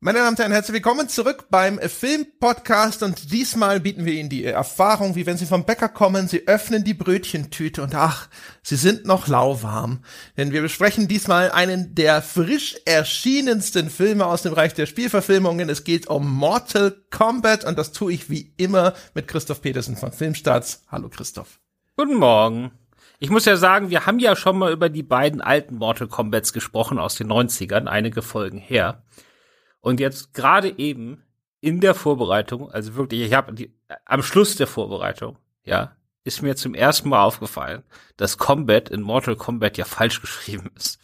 Meine Damen und Herren, herzlich willkommen zurück beim Filmpodcast und diesmal bieten wir Ihnen die Erfahrung, wie wenn Sie vom Bäcker kommen, Sie öffnen die Brötchentüte und ach, sie sind noch lauwarm. Denn wir besprechen diesmal einen der frisch erschienensten Filme aus dem Bereich der Spielverfilmungen. Es geht um Mortal Kombat und das tue ich wie immer mit Christoph Petersen von Filmstarts. Hallo Christoph. Guten Morgen. Ich muss ja sagen, wir haben ja schon mal über die beiden alten Mortal Kombats gesprochen aus den 90ern, einige Folgen her. Und jetzt gerade eben in der Vorbereitung, also wirklich, ich habe am Schluss der Vorbereitung, ja, ist mir zum ersten Mal aufgefallen, dass Combat in Mortal Kombat ja falsch geschrieben ist.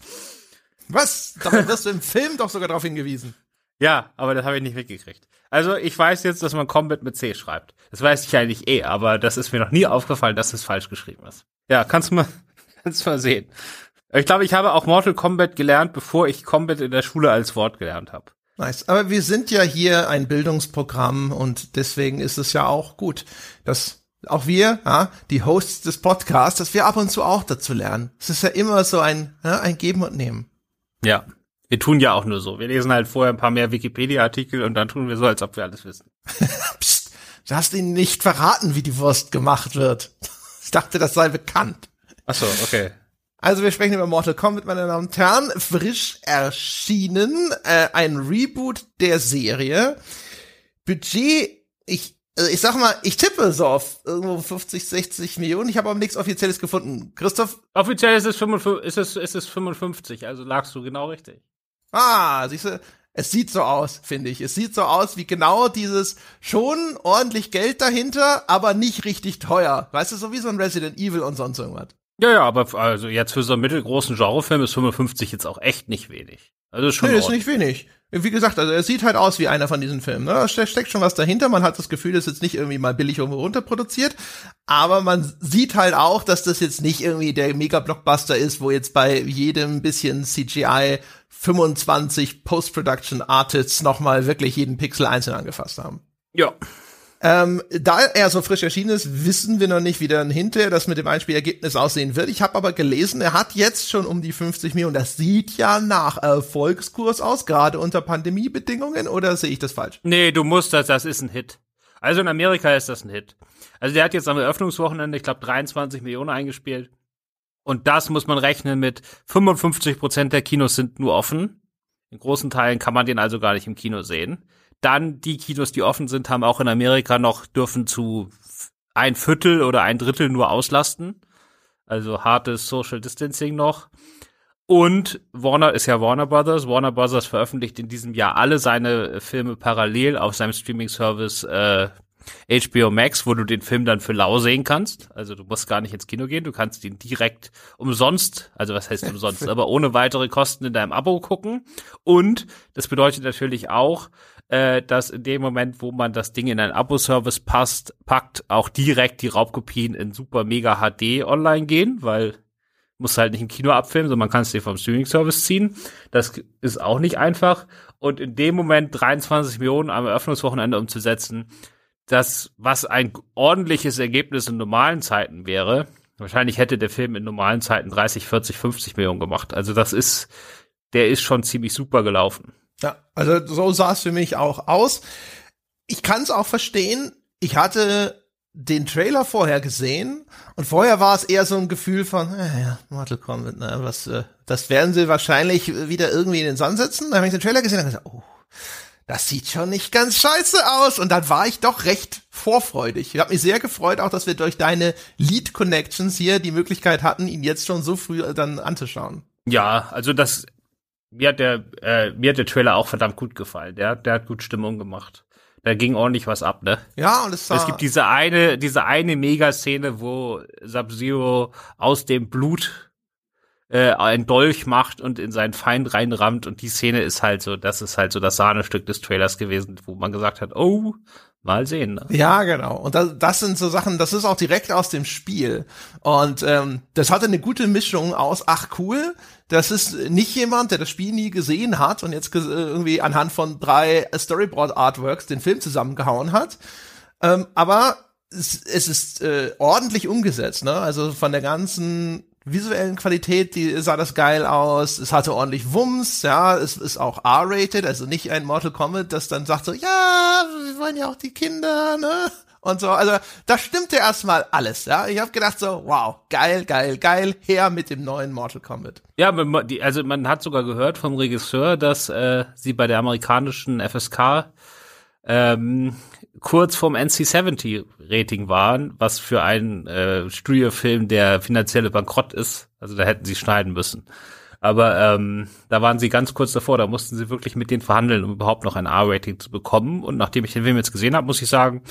Was? Dabei wirst du im Film doch sogar darauf hingewiesen. Ja, aber das habe ich nicht mitgekriegt. Also ich weiß jetzt, dass man Combat mit C schreibt. Das weiß ich eigentlich eh, aber das ist mir noch nie aufgefallen, dass es falsch geschrieben ist. Ja, kannst du mal, kannst du mal sehen. Ich glaube, ich habe auch Mortal Kombat gelernt, bevor ich Combat in der Schule als Wort gelernt habe. Nice. Aber wir sind ja hier ein Bildungsprogramm und deswegen ist es ja auch gut, dass auch wir, ja, die Hosts des Podcasts, dass wir ab und zu auch dazu lernen. Es ist ja immer so ein, ja, ein Geben und Nehmen. Ja. Wir tun ja auch nur so. Wir lesen halt vorher ein paar mehr Wikipedia-Artikel und dann tun wir so, als ob wir alles wissen. Psst, du hast ihnen nicht verraten, wie die Wurst gemacht wird. Ich dachte, das sei bekannt. Ach so, okay. Also wir sprechen über Mortal Kombat, meine Damen und Herren. Frisch erschienen, äh, ein Reboot der Serie. Budget, ich, also ich sag mal, ich tippe so auf irgendwo 50, 60 Millionen. Ich habe aber nichts Offizielles gefunden. Christoph? Offiziell ist es, 55, ist es, ist es 55, also lagst du genau richtig. Ah, siehst du, es sieht so aus, finde ich. Es sieht so aus wie genau dieses schon ordentlich Geld dahinter, aber nicht richtig teuer. Weißt du, so wie so ein Resident Evil und sonst irgendwas. Ja, ja, aber also jetzt für so einen mittelgroßen Genrefilm ist 55 jetzt auch echt nicht wenig. Also ist schon nee, ist nicht wenig. Wie gesagt, also er sieht halt aus wie einer von diesen Filmen. Ne? Da steckt schon was dahinter. Man hat das Gefühl, das ist jetzt nicht irgendwie mal billig irgendwo runterproduziert. Aber man sieht halt auch, dass das jetzt nicht irgendwie der Mega-Blockbuster ist, wo jetzt bei jedem bisschen CGI 25 Post-Production Artists nochmal wirklich jeden Pixel einzeln angefasst haben. Ja. Ähm, da er so frisch erschienen ist, wissen wir noch nicht, wie dann hinterher das mit dem Einspielergebnis aussehen wird. Ich habe aber gelesen, er hat jetzt schon um die 50 Millionen. Das sieht ja nach Erfolgskurs aus, gerade unter Pandemiebedingungen, oder sehe ich das falsch? Nee, du musst das, das ist ein Hit. Also in Amerika ist das ein Hit. Also der hat jetzt am Eröffnungswochenende, ich glaube, 23 Millionen eingespielt. Und das muss man rechnen mit 55 Prozent der Kinos sind nur offen. In großen Teilen kann man den also gar nicht im Kino sehen. Dann die Kinos, die offen sind, haben auch in Amerika noch, dürfen zu ein Viertel oder ein Drittel nur auslasten. Also hartes Social Distancing noch. Und Warner ist ja Warner Brothers. Warner Brothers veröffentlicht in diesem Jahr alle seine Filme parallel auf seinem Streaming-Service äh, HBO Max, wo du den Film dann für lau sehen kannst. Also du musst gar nicht ins Kino gehen, du kannst ihn direkt umsonst, also was heißt umsonst, aber ohne weitere Kosten in deinem Abo gucken. Und das bedeutet natürlich auch, äh, dass in dem Moment, wo man das Ding in einen Abo-Service passt, packt, auch direkt die Raubkopien in super mega HD online gehen, weil muss halt nicht im Kino abfilmen, sondern man kann es dir vom Streaming-Service ziehen. Das ist auch nicht einfach. Und in dem Moment 23 Millionen am Eröffnungswochenende umzusetzen, das, was ein ordentliches Ergebnis in normalen Zeiten wäre, wahrscheinlich hätte der Film in normalen Zeiten 30, 40, 50 Millionen gemacht. Also das ist, der ist schon ziemlich super gelaufen. Ja, also so sah es für mich auch aus. Ich kann es auch verstehen. Ich hatte den Trailer vorher gesehen und vorher war es eher so ein Gefühl von, äh, ja, Mortal Kombat, ne, was, äh, das werden sie wahrscheinlich wieder irgendwie in den Sand setzen. Dann habe ich den Trailer gesehen und gesagt, oh, das sieht schon nicht ganz scheiße aus. Und dann war ich doch recht vorfreudig. Ich habe mich sehr gefreut, auch dass wir durch deine Lead Connections hier die Möglichkeit hatten, ihn jetzt schon so früh dann anzuschauen. Ja, also das mir hat der, äh, mir hat der Trailer auch verdammt gut gefallen. Der, der hat gut Stimmung gemacht. Da ging ordentlich was ab, ne? Ja, und es war Es gibt diese eine, diese eine Megaszene, wo Sub-Zero aus dem Blut äh, ein Dolch macht und in seinen Feind reinrammt und die Szene ist halt so, das ist halt so das Sahnestück des Trailers gewesen, wo man gesagt hat, oh, Mal sehen. Ne? Ja, genau. Und das, das sind so Sachen, das ist auch direkt aus dem Spiel. Und ähm, das hatte eine gute Mischung aus, ach cool, das ist nicht jemand, der das Spiel nie gesehen hat und jetzt irgendwie anhand von drei Storyboard-Artworks den Film zusammengehauen hat. Ähm, aber es, es ist äh, ordentlich umgesetzt, ne? Also von der ganzen visuellen Qualität, die sah das geil aus. Es hatte ordentlich Wumms, ja. Es ist auch R-rated, also nicht ein Mortal Kombat, das dann sagt so, ja, wir wollen ja auch die Kinder, ne? Und so, also da stimmte erstmal alles, ja. Ich habe gedacht so, wow, geil, geil, geil, her mit dem neuen Mortal Kombat. Ja, also man hat sogar gehört vom Regisseur, dass äh, sie bei der amerikanischen FSK ähm, kurz vorm NC-70-Rating waren, was für einen äh, Studiofilm der finanzielle Bankrott ist. Also da hätten sie schneiden müssen. Aber ähm, da waren sie ganz kurz davor, da mussten sie wirklich mit denen verhandeln, um überhaupt noch ein R-Rating zu bekommen. Und nachdem ich den Film jetzt gesehen habe, muss ich sagen,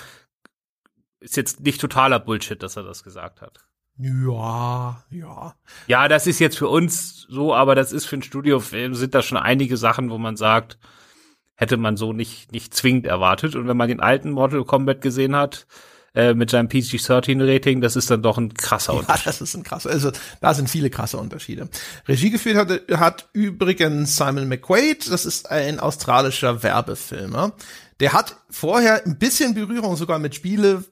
ist jetzt nicht totaler Bullshit, dass er das gesagt hat. Ja, ja. Ja, das ist jetzt für uns so, aber das ist für einen Studiofilm, sind da schon einige Sachen, wo man sagt, hätte man so nicht, nicht zwingend erwartet. Und wenn man den alten Mortal Kombat gesehen hat, äh, mit seinem PG-13-Rating, das ist dann doch ein krasser Unterschied. Ja, das ist ein krasser, also da sind viele krasse Unterschiede. Regie geführt hat, hat übrigens Simon McQuaid, das ist ein australischer Werbefilmer. Der hat vorher ein bisschen Berührung sogar mit Spiele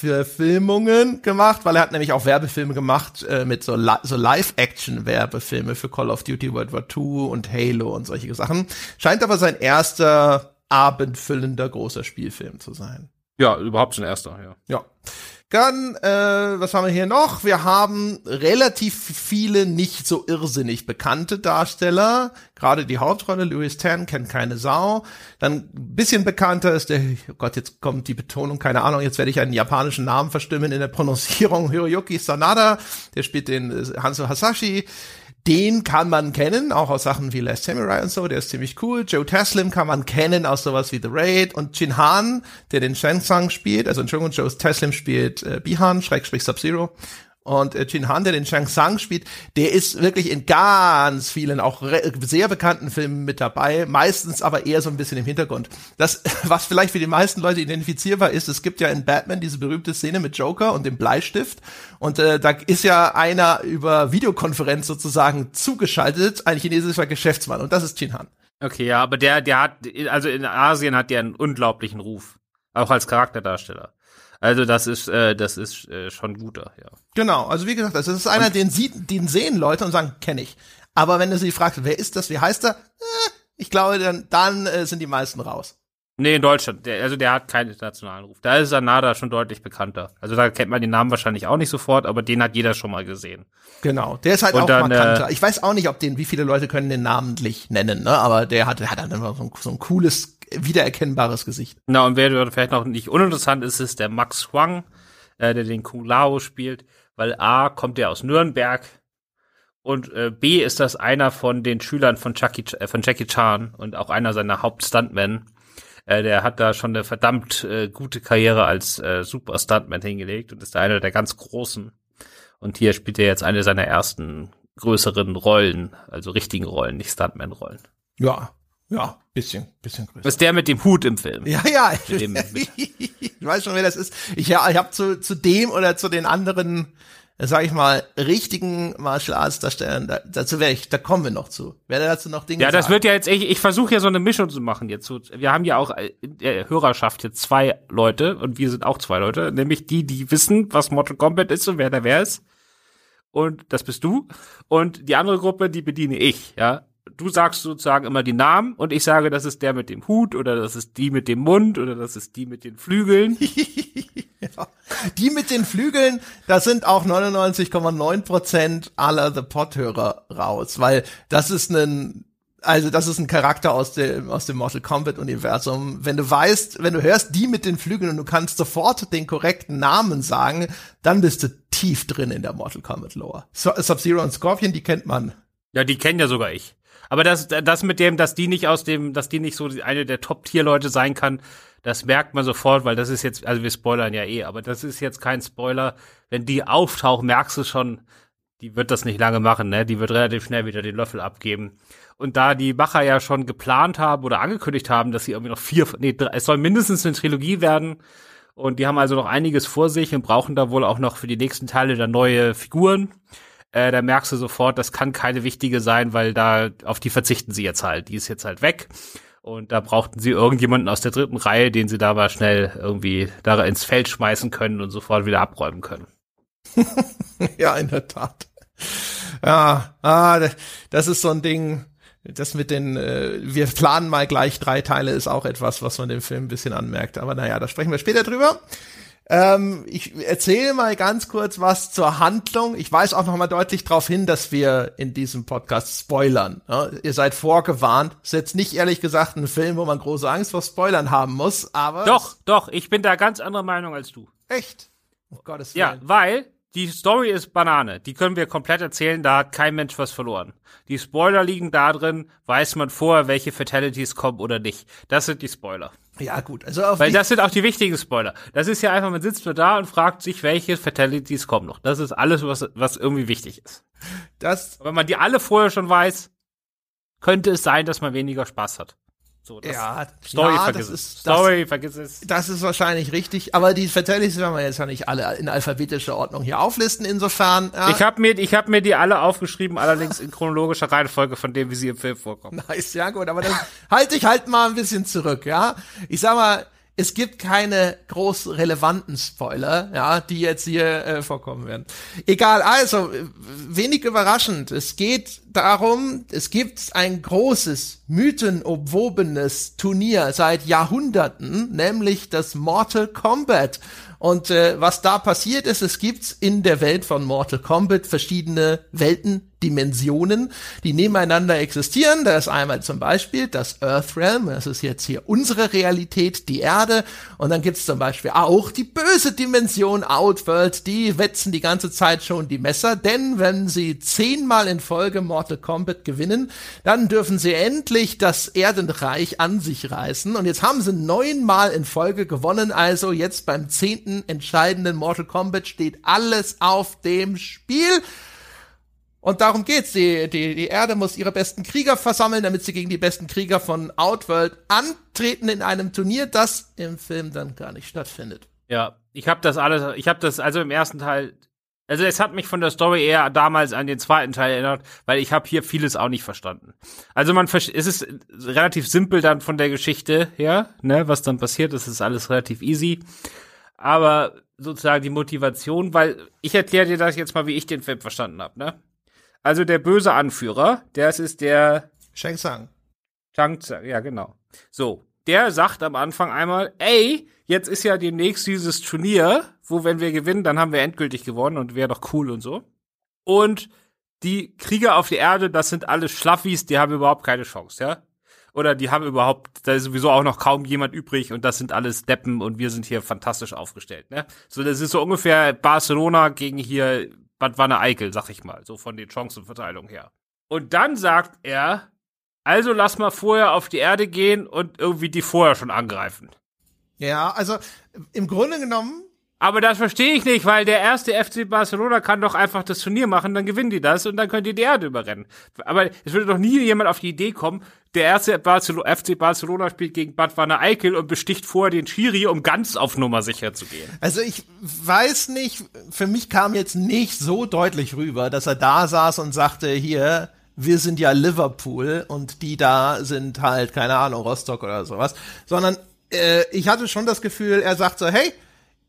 Verfilmungen gemacht, weil er hat nämlich auch Werbefilme gemacht äh, mit so, Li so Live-Action-Werbefilme für Call of Duty World War II und Halo und solche Sachen. Scheint aber sein erster abendfüllender großer Spielfilm zu sein. Ja, überhaupt sein erster, ja. Ja. Dann, äh, was haben wir hier noch? Wir haben relativ viele nicht so irrsinnig bekannte Darsteller. Gerade die Hauptrolle, Louis Tan, kennt keine Sau. Dann ein bisschen bekannter ist der, oh Gott, jetzt kommt die Betonung, keine Ahnung, jetzt werde ich einen japanischen Namen verstimmen in der Prononcierung. Hiroyuki Sanada, der spielt den äh, Hanzo Hasashi. Den kann man kennen, auch aus Sachen wie Last Samurai und so, der ist ziemlich cool. Joe Taslim kann man kennen aus sowas wie The Raid und Jin Han, der den Shang Tsung spielt, also Entschuldigung, Joe Taslim spielt äh, Bihan, Schrägstrich Sub-Zero. Und äh, Jin Han, der den Shang Tsung spielt, der ist wirklich in ganz vielen, auch sehr bekannten Filmen mit dabei, meistens aber eher so ein bisschen im Hintergrund. Das, was vielleicht für die meisten Leute identifizierbar ist, es gibt ja in Batman diese berühmte Szene mit Joker und dem Bleistift. Und äh, da ist ja einer über Videokonferenz sozusagen zugeschaltet, ein chinesischer Geschäftsmann. Und das ist Jin Han. Okay, ja, aber der, der hat, also in Asien hat der einen unglaublichen Ruf. Auch als Charakterdarsteller. Also das ist, äh, das ist äh, schon guter, ja. Genau, also wie gesagt, das ist einer, und den sieht, den sehen Leute und sagen, kenne ich. Aber wenn du sie fragst, wer ist das, wie heißt er? Äh, ich glaube, dann, dann äh, sind die meisten raus. Nee, in Deutschland. Der, also der hat keinen internationalen Ruf. Da ist Sanada schon deutlich bekannter. Also da kennt man den Namen wahrscheinlich auch nicht sofort, aber den hat jeder schon mal gesehen. Genau, der ist halt und auch dann, markanter. Äh, ich weiß auch nicht, ob den, wie viele Leute können den namentlich nennen, ne? Aber der hat, der hat dann immer so ein, so ein cooles wiedererkennbares Gesicht. Na, und wer vielleicht noch nicht uninteressant ist, ist der Max Huang, äh, der den Kung Lao spielt, weil A kommt der aus Nürnberg und äh, B ist das einer von den Schülern von, Chucky, äh, von Jackie Chan und auch einer seiner Hauptstuntmen. Äh, der hat da schon eine verdammt äh, gute Karriere als äh, Super Stuntman hingelegt und ist einer der ganz großen. Und hier spielt er jetzt eine seiner ersten größeren Rollen, also richtigen Rollen, nicht Stuntman-Rollen. Ja, ja, bisschen, bisschen größer. Das ist der mit dem Hut im Film. Ja, ja. Dem, ich weiß schon, wer das ist. Ich, ja, ich habe zu, zu dem oder zu den anderen, sag ich mal, richtigen Martial Arts Darstellern, da, dazu wäre ich, da kommen wir noch zu. Werde dazu noch Dinge Ja, das sagen. wird ja jetzt, ich, ich versuche ja so eine Mischung zu machen jetzt. Wir haben ja auch in der Hörerschaft jetzt zwei Leute und wir sind auch zwei Leute, nämlich die, die wissen, was Mortal Kombat ist und wer da wer ist. Und das bist du. Und die andere Gruppe, die bediene ich, ja du sagst sozusagen immer die Namen und ich sage, das ist der mit dem Hut oder das ist die mit dem Mund oder das ist die mit den Flügeln. ja. Die mit den Flügeln, da sind auch 99,9 Prozent aller The Pot-Hörer raus, weil das ist ein, also das ist ein Charakter aus dem, aus dem Mortal Kombat Universum. Wenn du weißt, wenn du hörst die mit den Flügeln und du kannst sofort den korrekten Namen sagen, dann bist du tief drin in der Mortal Kombat Lore. Sub-Zero und Scorpion, die kennt man. Ja, die kennen ja sogar ich. Aber das, das mit dem, dass die nicht aus dem, dass die nicht so eine der Top-Tier-Leute sein kann, das merkt man sofort, weil das ist jetzt, also wir spoilern ja eh, aber das ist jetzt kein Spoiler. Wenn die auftaucht, merkst du schon, die wird das nicht lange machen, ne? Die wird relativ schnell wieder den Löffel abgeben. Und da die Macher ja schon geplant haben oder angekündigt haben, dass sie irgendwie noch vier, nee, es soll mindestens eine Trilogie werden. Und die haben also noch einiges vor sich und brauchen da wohl auch noch für die nächsten Teile dann neue Figuren äh, da merkst du sofort, das kann keine wichtige sein, weil da auf die verzichten sie jetzt halt. Die ist jetzt halt weg. Und da brauchten sie irgendjemanden aus der dritten Reihe, den sie da mal schnell irgendwie da ins Feld schmeißen können und sofort wieder abräumen können. ja, in der Tat. Ja, ah, das ist so ein Ding. Das mit den, äh, wir planen mal gleich drei Teile, ist auch etwas, was man dem Film ein bisschen anmerkt. Aber naja, da sprechen wir später drüber. Ähm, ich erzähle mal ganz kurz was zur Handlung. Ich weise auch noch mal deutlich darauf hin, dass wir in diesem Podcast spoilern. Ja, ihr seid vorgewarnt. Ist jetzt nicht ehrlich gesagt ein Film, wo man große Angst vor Spoilern haben muss, aber. Doch, doch, ich bin da ganz anderer Meinung als du. Echt? Oh Gottes Willen. Ja, weil die Story ist Banane. Die können wir komplett erzählen, da hat kein Mensch was verloren. Die Spoiler liegen da drin, weiß man vorher, welche Fatalities kommen oder nicht. Das sind die Spoiler. Ja, gut. Also auf Weil das sind auch die wichtigen Spoiler. Das ist ja einfach, man sitzt nur da und fragt sich, welche Fatalities kommen noch. Das ist alles, was, was irgendwie wichtig ist. Das. Wenn man die alle vorher schon weiß, könnte es sein, dass man weniger Spaß hat. So, ja, Story ja, vergiss es. Story, das, vergiss es. Das ist wahrscheinlich richtig, aber die Fatalities werden wir jetzt ja nicht alle in alphabetischer Ordnung hier auflisten, insofern. Ja. Ich habe mir, ich hab mir die alle aufgeschrieben, allerdings in chronologischer Reihenfolge von dem, wie sie im Film vorkommen. Nice, ja gut, aber dann halte ich halt mal ein bisschen zurück, ja. Ich sag mal, es gibt keine groß relevanten Spoiler, ja, die jetzt hier äh, vorkommen werden. Egal, also wenig überraschend. Es geht darum, es gibt ein großes, mythenobwobenes Turnier seit Jahrhunderten, nämlich das Mortal Kombat. Und äh, was da passiert ist, es gibt in der Welt von Mortal Kombat verschiedene Welten, Dimensionen, die nebeneinander existieren. Da ist einmal zum Beispiel das Earthrealm, das ist jetzt hier unsere Realität, die Erde. Und dann gibt's zum Beispiel auch die böse Dimension Outworld, die wetzen die ganze Zeit schon die Messer, denn wenn sie zehnmal in Folge Mortal Kombat gewinnen, dann dürfen sie endlich das Erdenreich an sich reißen. Und jetzt haben sie neunmal in Folge gewonnen, also jetzt beim zehnten entscheidenden Mortal Kombat steht alles auf dem Spiel. Und darum geht's. Die, die, die Erde muss ihre besten Krieger versammeln, damit sie gegen die besten Krieger von Outworld antreten in einem Turnier, das im Film dann gar nicht stattfindet. Ja, ich habe das alles, ich habe das also im ersten Teil, also es hat mich von der Story eher damals an den zweiten Teil erinnert, weil ich habe hier vieles auch nicht verstanden. Also man es ist relativ simpel dann von der Geschichte her, ne, was dann passiert, das ist alles relativ easy. Aber sozusagen die Motivation, weil ich erkläre dir das jetzt mal, wie ich den Film verstanden habe, ne? Also der böse Anführer, das ist der Shang Tsung. Shang Tsung, ja genau. So, der sagt am Anfang einmal, ey, jetzt ist ja demnächst dieses Turnier, wo wenn wir gewinnen, dann haben wir endgültig gewonnen und wäre doch cool und so. Und die Krieger auf der Erde, das sind alles Schlaffis, die haben überhaupt keine Chance, ja? Oder die haben überhaupt, da ist sowieso auch noch kaum jemand übrig und das sind alles Deppen und wir sind hier fantastisch aufgestellt, ne? So, das ist so ungefähr Barcelona gegen hier Bad Wanne Eickel, sag ich mal, so von den Chancenverteilungen her. Und dann sagt er, also lass mal vorher auf die Erde gehen und irgendwie die vorher schon angreifen. Ja, also im Grunde genommen aber das verstehe ich nicht, weil der erste FC Barcelona kann doch einfach das Turnier machen, dann gewinnen die das und dann können die die Erde überrennen. Aber es würde doch nie jemand auf die Idee kommen, der erste Barcelo FC Barcelona spielt gegen Bad Wanne Eickel und besticht vorher den Schiri, um ganz auf Nummer sicher zu gehen. Also ich weiß nicht, für mich kam jetzt nicht so deutlich rüber, dass er da saß und sagte, hier, wir sind ja Liverpool und die da sind halt, keine Ahnung, Rostock oder sowas, sondern äh, ich hatte schon das Gefühl, er sagt so, hey,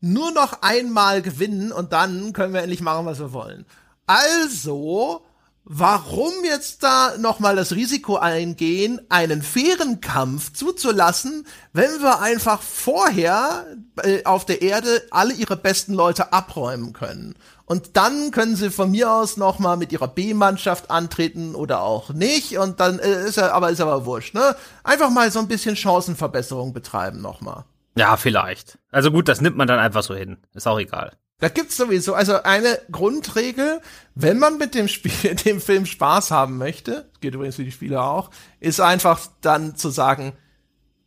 nur noch einmal gewinnen und dann können wir endlich machen, was wir wollen. Also, warum jetzt da nochmal das Risiko eingehen, einen fairen Kampf zuzulassen, wenn wir einfach vorher äh, auf der Erde alle ihre besten Leute abräumen können? Und dann können sie von mir aus nochmal mit ihrer B-Mannschaft antreten oder auch nicht. Und dann äh, ist er, aber ist aber wurscht, ne? Einfach mal so ein bisschen Chancenverbesserung betreiben nochmal. Ja, vielleicht. Also gut, das nimmt man dann einfach so hin. Ist auch egal. Da gibt's sowieso, also eine Grundregel, wenn man mit dem Spiel, dem Film Spaß haben möchte, geht übrigens für die Spieler auch, ist einfach dann zu sagen,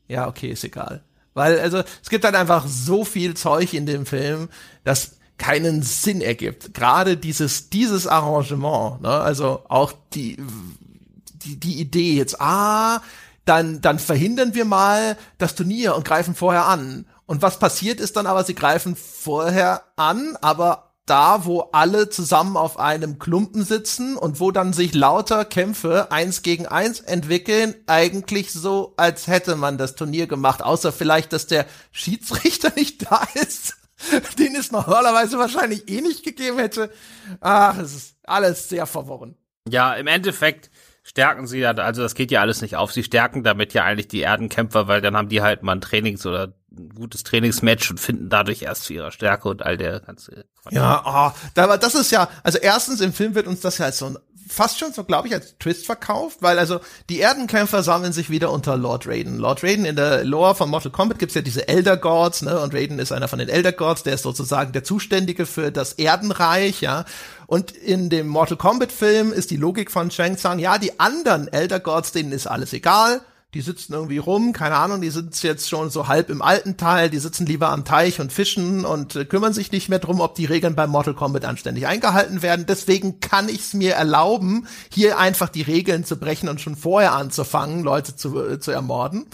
ja, okay, ist egal. Weil, also, es gibt dann einfach so viel Zeug in dem Film, das keinen Sinn ergibt. Gerade dieses, dieses Arrangement, ne, also auch die, die, die Idee jetzt, ah, dann, dann verhindern wir mal das Turnier und greifen vorher an. Und was passiert ist dann aber, sie greifen vorher an, aber da, wo alle zusammen auf einem Klumpen sitzen und wo dann sich lauter Kämpfe eins gegen eins entwickeln, eigentlich so, als hätte man das Turnier gemacht, außer vielleicht, dass der Schiedsrichter nicht da ist. den es normalerweise wahrscheinlich eh nicht gegeben hätte. Ach, es ist alles sehr verworren. Ja, im Endeffekt stärken sie ja, also das geht ja alles nicht auf. Sie stärken damit ja eigentlich die Erdenkämpfer, weil dann haben die halt mal ein Trainings- oder ein gutes Trainingsmatch und finden dadurch erst zu ihrer Stärke und all der ganze. Ja, oh, aber das ist ja, also erstens im Film wird uns das ja als so ein fast schon so, glaube ich, als Twist verkauft, weil also die Erdenkämpfer sammeln sich wieder unter Lord Raiden. Lord Raiden in der Lore von Mortal Kombat gibt's ja diese Elder Gods, ne, und Raiden ist einer von den Elder Gods, der ist sozusagen der Zuständige für das Erdenreich, ja. Und in dem Mortal Kombat Film ist die Logik von Shang Tsung, ja, die anderen Elder Gods, denen ist alles egal die sitzen irgendwie rum, keine Ahnung, die sind jetzt schon so halb im alten Teil, die sitzen lieber am Teich und fischen und äh, kümmern sich nicht mehr drum, ob die Regeln beim Mortal Kombat anständig eingehalten werden. Deswegen kann ich es mir erlauben, hier einfach die Regeln zu brechen und schon vorher anzufangen, Leute zu, äh, zu ermorden.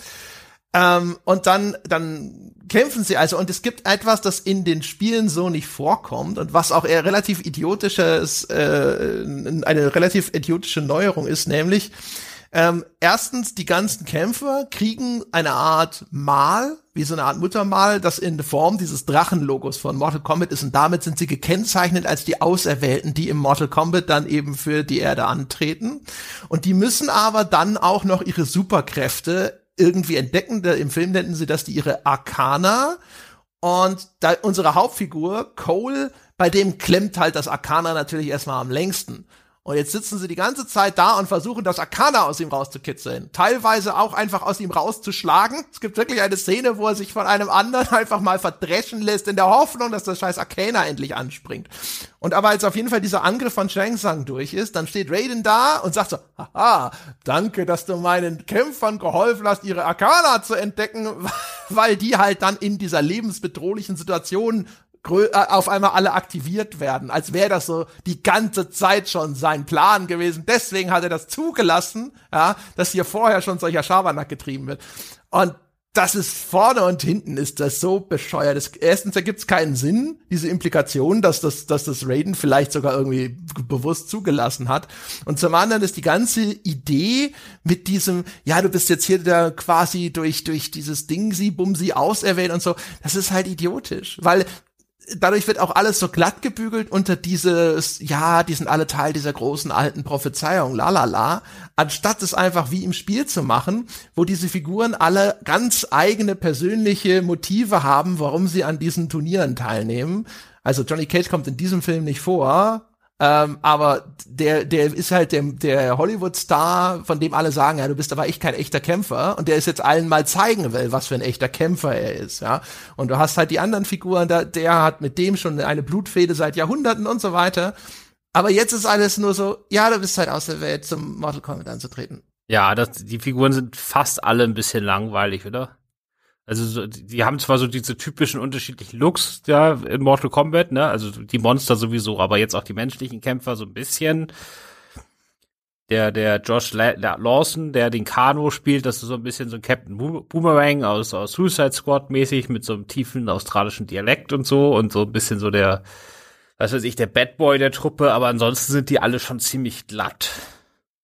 Ähm, und dann, dann kämpfen sie also und es gibt etwas, das in den Spielen so nicht vorkommt und was auch eher relativ idiotisches, äh, eine relativ idiotische Neuerung ist, nämlich ähm, erstens, die ganzen Kämpfer kriegen eine Art Mal, wie so eine Art Muttermal, das in Form dieses Drachenlogos von Mortal Kombat ist und damit sind sie gekennzeichnet als die Auserwählten, die im Mortal Kombat dann eben für die Erde antreten. Und die müssen aber dann auch noch ihre Superkräfte irgendwie entdecken. Im Film nennen sie das die ihre Arcana. Und da unsere Hauptfigur, Cole, bei dem klemmt halt das Arcana natürlich erstmal am längsten. Und jetzt sitzen sie die ganze Zeit da und versuchen, das Arcana aus ihm rauszukitzeln. Teilweise auch einfach aus ihm rauszuschlagen. Es gibt wirklich eine Szene, wo er sich von einem anderen einfach mal verdreschen lässt, in der Hoffnung, dass das scheiß Arcana endlich anspringt. Und aber als auf jeden Fall dieser Angriff von Shang Tsung durch ist, dann steht Raiden da und sagt so, haha, danke, dass du meinen Kämpfern geholfen hast, ihre Arcana zu entdecken, weil die halt dann in dieser lebensbedrohlichen Situation auf einmal alle aktiviert werden, als wäre das so die ganze Zeit schon sein Plan gewesen. Deswegen hat er das zugelassen, ja, dass hier vorher schon solcher Schabernack getrieben wird. Und das ist vorne und hinten ist das so bescheuert. Das, erstens ergibt es keinen Sinn, diese Implikation, dass das, dass das Raiden vielleicht sogar irgendwie bewusst zugelassen hat. Und zum anderen ist die ganze Idee mit diesem, ja, du bist jetzt hier da quasi durch, durch dieses Ding sie, Bumsi auserwählt und so, das ist halt idiotisch. Weil dadurch wird auch alles so glatt gebügelt unter dieses, ja, die sind alle Teil dieser großen alten Prophezeiung, la la la, anstatt es einfach wie im Spiel zu machen, wo diese Figuren alle ganz eigene persönliche Motive haben, warum sie an diesen Turnieren teilnehmen. Also Johnny Cage kommt in diesem Film nicht vor, ähm, aber der, der ist halt der, der Hollywood-Star, von dem alle sagen, ja, du bist aber echt kein echter Kämpfer. Und der ist jetzt allen mal zeigen will, was für ein echter Kämpfer er ist, ja. Und du hast halt die anderen Figuren, da, der hat mit dem schon eine Blutfehde seit Jahrhunderten und so weiter. Aber jetzt ist alles nur so, ja, du bist halt aus der Welt zum Mortal Kombat anzutreten. Ja, das, die Figuren sind fast alle ein bisschen langweilig, oder? Also so, die haben zwar so diese typischen unterschiedlichen Looks ja in Mortal Kombat, ne? Also die Monster sowieso, aber jetzt auch die menschlichen Kämpfer so ein bisschen. Der der Josh La La Lawson, der den Kano spielt, das ist so ein bisschen so ein Captain Boomerang aus aus Suicide Squad mäßig mit so einem tiefen australischen Dialekt und so und so ein bisschen so der was weiß ich, der Bad Boy der Truppe, aber ansonsten sind die alle schon ziemlich glatt.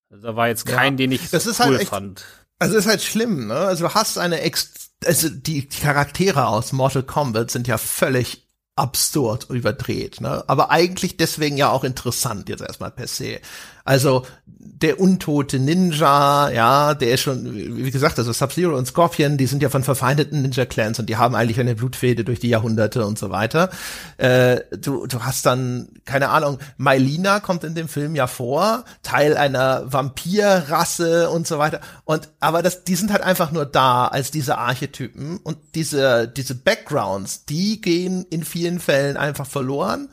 Also da war jetzt kein, ja, den ich das ist cool halt echt, fand. Also ist halt schlimm, ne? Also du hast eine ex also die Charaktere aus Mortal Kombat sind ja völlig absurd überdreht, ne? Aber eigentlich deswegen ja auch interessant jetzt erstmal per se. Also der untote Ninja, ja, der ist schon, wie gesagt, also Sub-Zero und Scorpion, die sind ja von verfeindeten Ninja-Clans und die haben eigentlich eine Blutfehde durch die Jahrhunderte und so weiter. Äh, du, du hast dann, keine Ahnung, Mylina kommt in dem Film ja vor, Teil einer Vampirrasse und so weiter. Und, aber das, die sind halt einfach nur da als diese Archetypen und diese, diese Backgrounds, die gehen in vielen Fällen einfach verloren.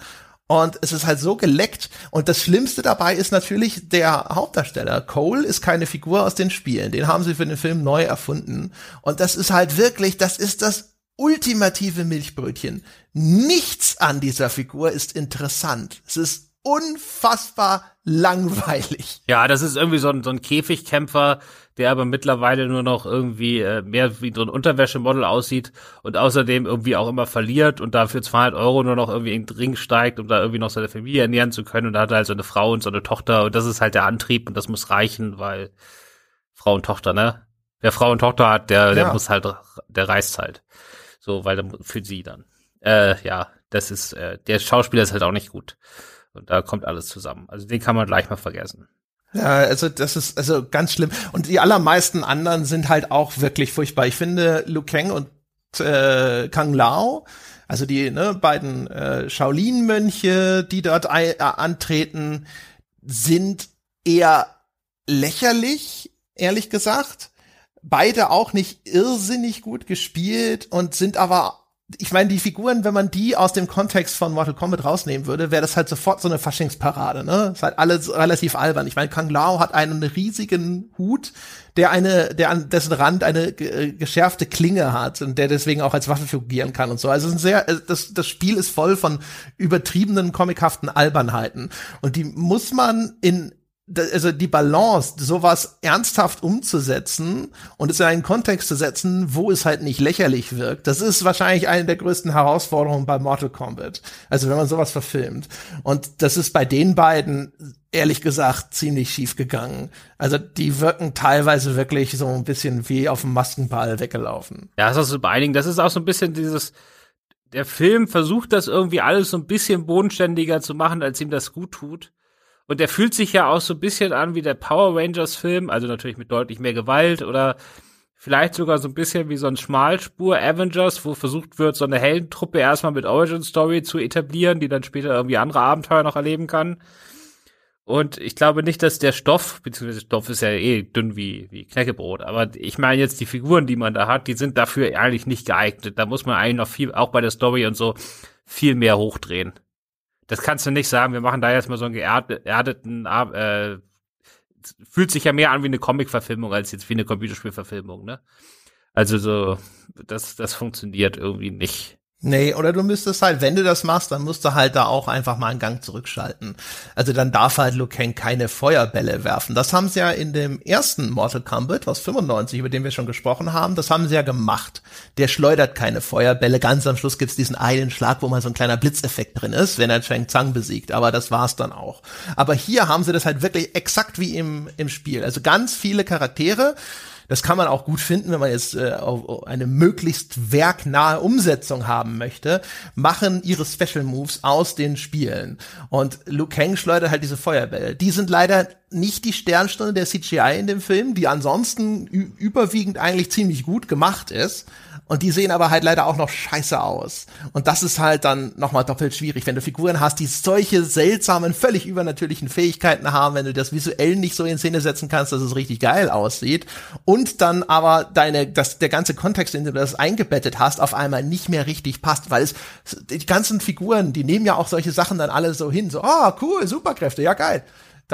Und es ist halt so geleckt. Und das Schlimmste dabei ist natürlich der Hauptdarsteller. Cole ist keine Figur aus den Spielen. Den haben sie für den Film neu erfunden. Und das ist halt wirklich, das ist das ultimative Milchbrötchen. Nichts an dieser Figur ist interessant. Es ist unfassbar langweilig. Ja, das ist irgendwie so ein, so ein Käfigkämpfer, der aber mittlerweile nur noch irgendwie äh, mehr wie so ein Unterwäschemodel aussieht und außerdem irgendwie auch immer verliert und dafür 200 Euro nur noch irgendwie in den Ring steigt, um da irgendwie noch seine Familie ernähren zu können und da hat er halt so eine Frau und so eine Tochter und das ist halt der Antrieb und das muss reichen, weil Frau und Tochter, ne? Wer Frau und Tochter hat, der, der ja. muss halt, der reist halt. So, weil dann für sie dann. äh, ja, das ist, äh, der Schauspieler ist halt auch nicht gut. Und da kommt alles zusammen. Also den kann man gleich mal vergessen. Ja, also das ist also ganz schlimm. Und die allermeisten anderen sind halt auch wirklich furchtbar. Ich finde Liu Kang und äh, Kang Lao, also die ne, beiden äh, Shaolin-Mönche, die dort äh, antreten, sind eher lächerlich, ehrlich gesagt. Beide auch nicht irrsinnig gut gespielt und sind aber ich meine, die Figuren, wenn man die aus dem Kontext von Mortal Kombat rausnehmen würde, wäre das halt sofort so eine Faschingsparade, ne? Ist halt alles relativ albern. Ich meine, Kang Lao hat einen riesigen Hut, der eine, der an dessen Rand eine äh, geschärfte Klinge hat und der deswegen auch als Waffe fungieren kann und so. Also ein sehr, äh, das, das Spiel ist voll von übertriebenen, comichaften Albernheiten. Und die muss man in also die Balance, sowas ernsthaft umzusetzen und es in einen Kontext zu setzen, wo es halt nicht lächerlich wirkt, das ist wahrscheinlich eine der größten Herausforderungen bei Mortal Kombat. Also wenn man sowas verfilmt. Und das ist bei den beiden, ehrlich gesagt, ziemlich schief gegangen. Also die wirken teilweise wirklich so ein bisschen wie auf dem Maskenball weggelaufen. Ja, das ist so bei einigen, das ist auch so ein bisschen dieses, der Film versucht das irgendwie alles so ein bisschen bodenständiger zu machen, als ihm das gut tut. Und der fühlt sich ja auch so ein bisschen an wie der Power Rangers Film, also natürlich mit deutlich mehr Gewalt oder vielleicht sogar so ein bisschen wie so ein Schmalspur Avengers, wo versucht wird, so eine Heldentruppe erstmal mit Origin Story zu etablieren, die dann später irgendwie andere Abenteuer noch erleben kann. Und ich glaube nicht, dass der Stoff, beziehungsweise Stoff ist ja eh dünn wie, wie Knäckebrot, aber ich meine jetzt die Figuren, die man da hat, die sind dafür eigentlich nicht geeignet. Da muss man eigentlich noch viel, auch bei der Story und so, viel mehr hochdrehen. Das kannst du nicht sagen, wir machen da jetzt mal so einen geerdeten, äh, fühlt sich ja mehr an wie eine Comic-Verfilmung als jetzt wie eine Computerspielverfilmung, ne? Also so, das, das funktioniert irgendwie nicht. Nee, oder du müsstest halt, wenn du das machst, dann musst du halt da auch einfach mal einen Gang zurückschalten. Also dann darf halt Liu Kang keine Feuerbälle werfen. Das haben sie ja in dem ersten Mortal Kombat aus 95, über den wir schon gesprochen haben, das haben sie ja gemacht. Der schleudert keine Feuerbälle. Ganz am Schluss gibt's diesen einen Schlag, wo mal so ein kleiner Blitzeffekt drin ist, wenn er Chang Zhang besiegt. Aber das war's dann auch. Aber hier haben sie das halt wirklich exakt wie im, im Spiel. Also ganz viele Charaktere, das kann man auch gut finden, wenn man jetzt äh, eine möglichst werknahe Umsetzung haben möchte, machen ihre Special Moves aus den Spielen. Und Liu Kang schleudert halt diese Feuerbälle. Die sind leider nicht die Sternstunde der CGI in dem Film, die ansonsten überwiegend eigentlich ziemlich gut gemacht ist. Und die sehen aber halt leider auch noch scheiße aus. Und das ist halt dann nochmal doppelt schwierig, wenn du Figuren hast, die solche seltsamen, völlig übernatürlichen Fähigkeiten haben, wenn du das visuell nicht so in Szene setzen kannst, dass es richtig geil aussieht. Und dann aber deine, dass der ganze Kontext, in dem du das eingebettet hast, auf einmal nicht mehr richtig passt, weil es, die ganzen Figuren, die nehmen ja auch solche Sachen dann alle so hin, so, ah, oh, cool, Superkräfte, ja geil.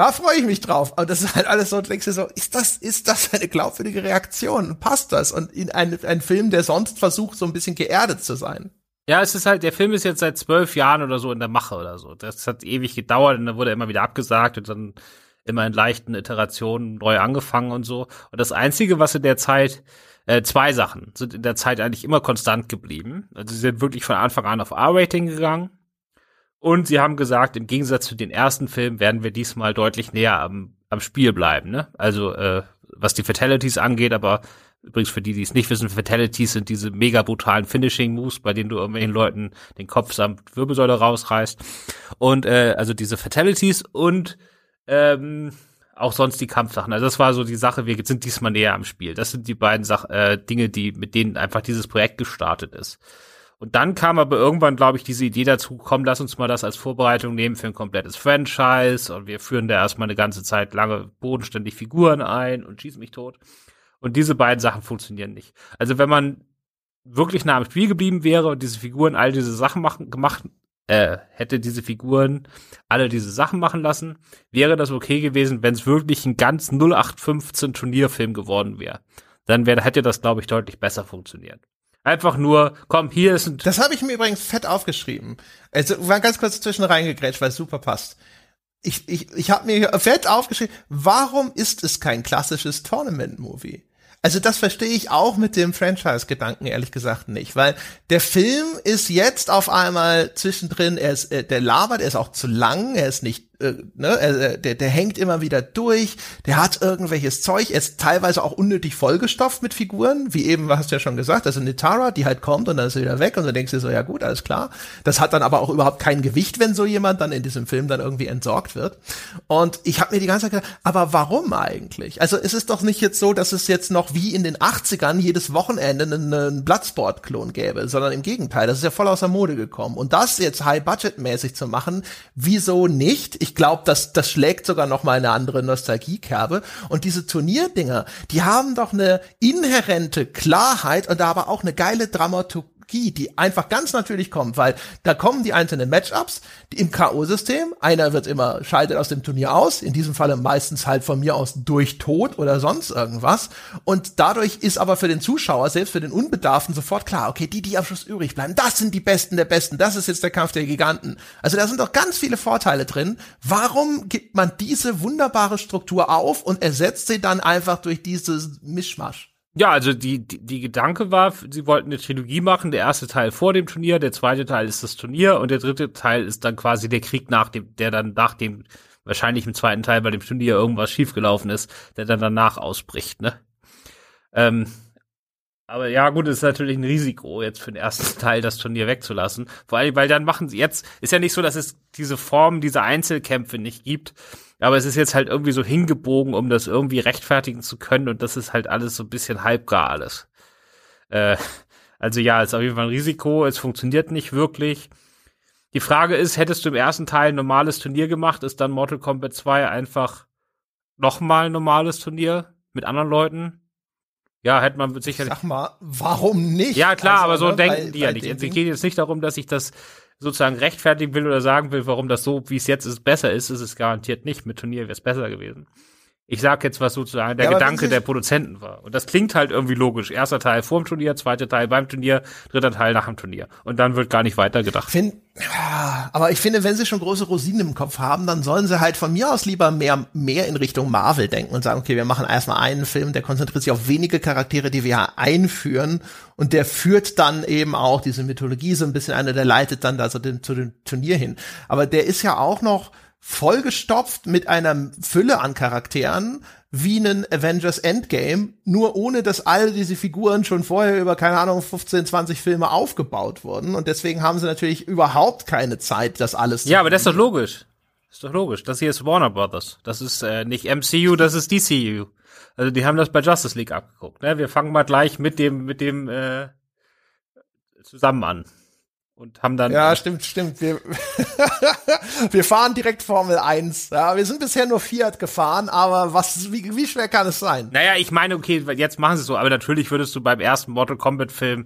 Da freue ich mich drauf. Aber das ist halt alles so, denkst du so, ist das, ist das eine glaubwürdige Reaktion? Passt das? Und in ein, ein Film, der sonst versucht, so ein bisschen geerdet zu sein. Ja, es ist halt, der Film ist jetzt seit zwölf Jahren oder so in der Mache oder so. Das hat ewig gedauert und dann wurde er immer wieder abgesagt und dann immer in leichten Iterationen neu angefangen und so. Und das Einzige, was in der Zeit, äh, zwei Sachen sind in der Zeit eigentlich immer konstant geblieben. Also sie sind wirklich von Anfang an auf R-Rating gegangen. Und sie haben gesagt, im Gegensatz zu den ersten Filmen werden wir diesmal deutlich näher am, am Spiel bleiben. Ne? Also äh, was die Fatalities angeht, aber übrigens für die, die es nicht wissen, Fatalities sind diese mega brutalen Finishing-Moves, bei denen du irgendwelchen Leuten den Kopf samt Wirbelsäule rausreißt. Und äh, also diese Fatalities und ähm, auch sonst die Kampfsachen. Also das war so die Sache, wir sind diesmal näher am Spiel. Das sind die beiden Sach äh, Dinge, die mit denen einfach dieses Projekt gestartet ist. Und dann kam aber irgendwann, glaube ich, diese Idee dazu, komm, lass uns mal das als Vorbereitung nehmen für ein komplettes Franchise und wir führen da erstmal eine ganze Zeit lange bodenständig Figuren ein und schießen mich tot. Und diese beiden Sachen funktionieren nicht. Also wenn man wirklich nah am Spiel geblieben wäre und diese Figuren all diese Sachen machen, gemacht, äh, hätte diese Figuren alle diese Sachen machen lassen, wäre das okay gewesen, wenn es wirklich ein ganz 0815 Turnierfilm geworden wäre. Dann wäre, hätte das, glaube ich, deutlich besser funktioniert. Einfach nur, komm, hier ist ein. Das habe ich mir übrigens fett aufgeschrieben. Also war ganz kurz zwischen reingegrätscht, weil es super passt. Ich, ich, ich habe mir fett aufgeschrieben, warum ist es kein klassisches Tournament-Movie? Also das verstehe ich auch mit dem Franchise-Gedanken ehrlich gesagt nicht, weil der Film ist jetzt auf einmal zwischendrin, er ist, äh, der labert, er ist auch zu lang, er ist nicht äh, ne, äh, der, der hängt immer wieder durch, der hat irgendwelches Zeug, er ist teilweise auch unnötig vollgestopft mit Figuren, wie eben, hast du ja schon gesagt, also Nitara, die halt kommt und dann ist sie wieder weg und dann denkst du so, ja gut, alles klar. Das hat dann aber auch überhaupt kein Gewicht, wenn so jemand dann in diesem Film dann irgendwie entsorgt wird. Und ich habe mir die ganze Zeit gedacht, aber warum eigentlich? Also es ist doch nicht jetzt so, dass es jetzt noch wie in den 80ern jedes Wochenende einen, einen Bloodsport-Klon gäbe, sondern im Gegenteil, das ist ja voll aus der Mode gekommen. Und das jetzt High-Budget-mäßig zu machen, wieso nicht? Ich glaube, das, das schlägt sogar noch mal eine andere Nostalgiekerbe. Und diese Turnierdinger, die haben doch eine inhärente Klarheit und da aber auch eine geile Dramaturgie Magie, die einfach ganz natürlich kommt, weil da kommen die einzelnen Matchups im K.O.-System. Einer wird immer schaltet aus dem Turnier aus, in diesem Falle meistens halt von mir aus durch Tod oder sonst irgendwas. Und dadurch ist aber für den Zuschauer, selbst für den Unbedarften, sofort klar, okay, die, die am Schluss übrig bleiben, das sind die Besten der Besten, das ist jetzt der Kampf der Giganten. Also da sind doch ganz viele Vorteile drin. Warum gibt man diese wunderbare Struktur auf und ersetzt sie dann einfach durch dieses Mischmasch? Ja, also die, die, die Gedanke war, sie wollten eine Trilogie machen, der erste Teil vor dem Turnier, der zweite Teil ist das Turnier und der dritte Teil ist dann quasi der Krieg nach dem, der dann nach dem, wahrscheinlich im zweiten Teil bei dem Turnier irgendwas schiefgelaufen ist, der dann danach ausbricht, ne? Ähm, aber ja, gut, es ist natürlich ein Risiko, jetzt für den ersten Teil das Turnier wegzulassen. Vor allem, weil dann machen sie jetzt, ist ja nicht so, dass es diese Form, diese Einzelkämpfe nicht gibt. Aber es ist jetzt halt irgendwie so hingebogen, um das irgendwie rechtfertigen zu können. Und das ist halt alles so ein bisschen halbgar alles. Äh, also ja, es ist auf jeden Fall ein Risiko. Es funktioniert nicht wirklich. Die Frage ist, hättest du im ersten Teil ein normales Turnier gemacht, ist dann Mortal Kombat 2 einfach nochmal ein normales Turnier mit anderen Leuten? Ja, hätte man sicherlich. Sag mal, warum nicht? Ja, klar, also, aber so ne, denken bei, die ja nicht. Es geht jetzt nicht darum, dass ich das sozusagen rechtfertigen will oder sagen will, warum das so, wie es jetzt ist, besser ist, ist es garantiert nicht. Mit Turnier wäre es besser gewesen. Ich sag jetzt, was sozusagen der ja, Gedanke der Produzenten war. Und das klingt halt irgendwie logisch. Erster Teil vor dem Turnier, zweiter Teil beim Turnier, dritter Teil nach dem Turnier. Und dann wird gar nicht weiter gedacht. Find, ja, aber ich finde, wenn sie schon große Rosinen im Kopf haben, dann sollen sie halt von mir aus lieber mehr, mehr in Richtung Marvel denken und sagen, okay, wir machen erstmal einen Film, der konzentriert sich auf wenige Charaktere, die wir einführen und der führt dann eben auch diese Mythologie so ein bisschen eine, der leitet dann da so den, zu dem Turnier hin. Aber der ist ja auch noch vollgestopft mit einer Fülle an Charakteren wie einen Avengers Endgame, nur ohne dass all diese Figuren schon vorher über, keine Ahnung, 15, 20 Filme aufgebaut wurden. Und deswegen haben sie natürlich überhaupt keine Zeit, das alles zu Ja, aber das ist doch logisch. Das ist doch logisch. Das hier ist Warner Brothers. Das ist äh, nicht MCU, das ist DCU. Also die haben das bei Justice League abgeguckt. Ne? Wir fangen mal gleich mit dem, mit dem äh, zusammen an und haben dann. Ja, stimmt, stimmt. Wir, wir fahren direkt Formel 1. Ja, wir sind bisher nur Fiat gefahren, aber was, wie, wie schwer kann es sein? Naja, ich meine, okay, jetzt machen sie es so, aber natürlich würdest du beim ersten Mortal Kombat Film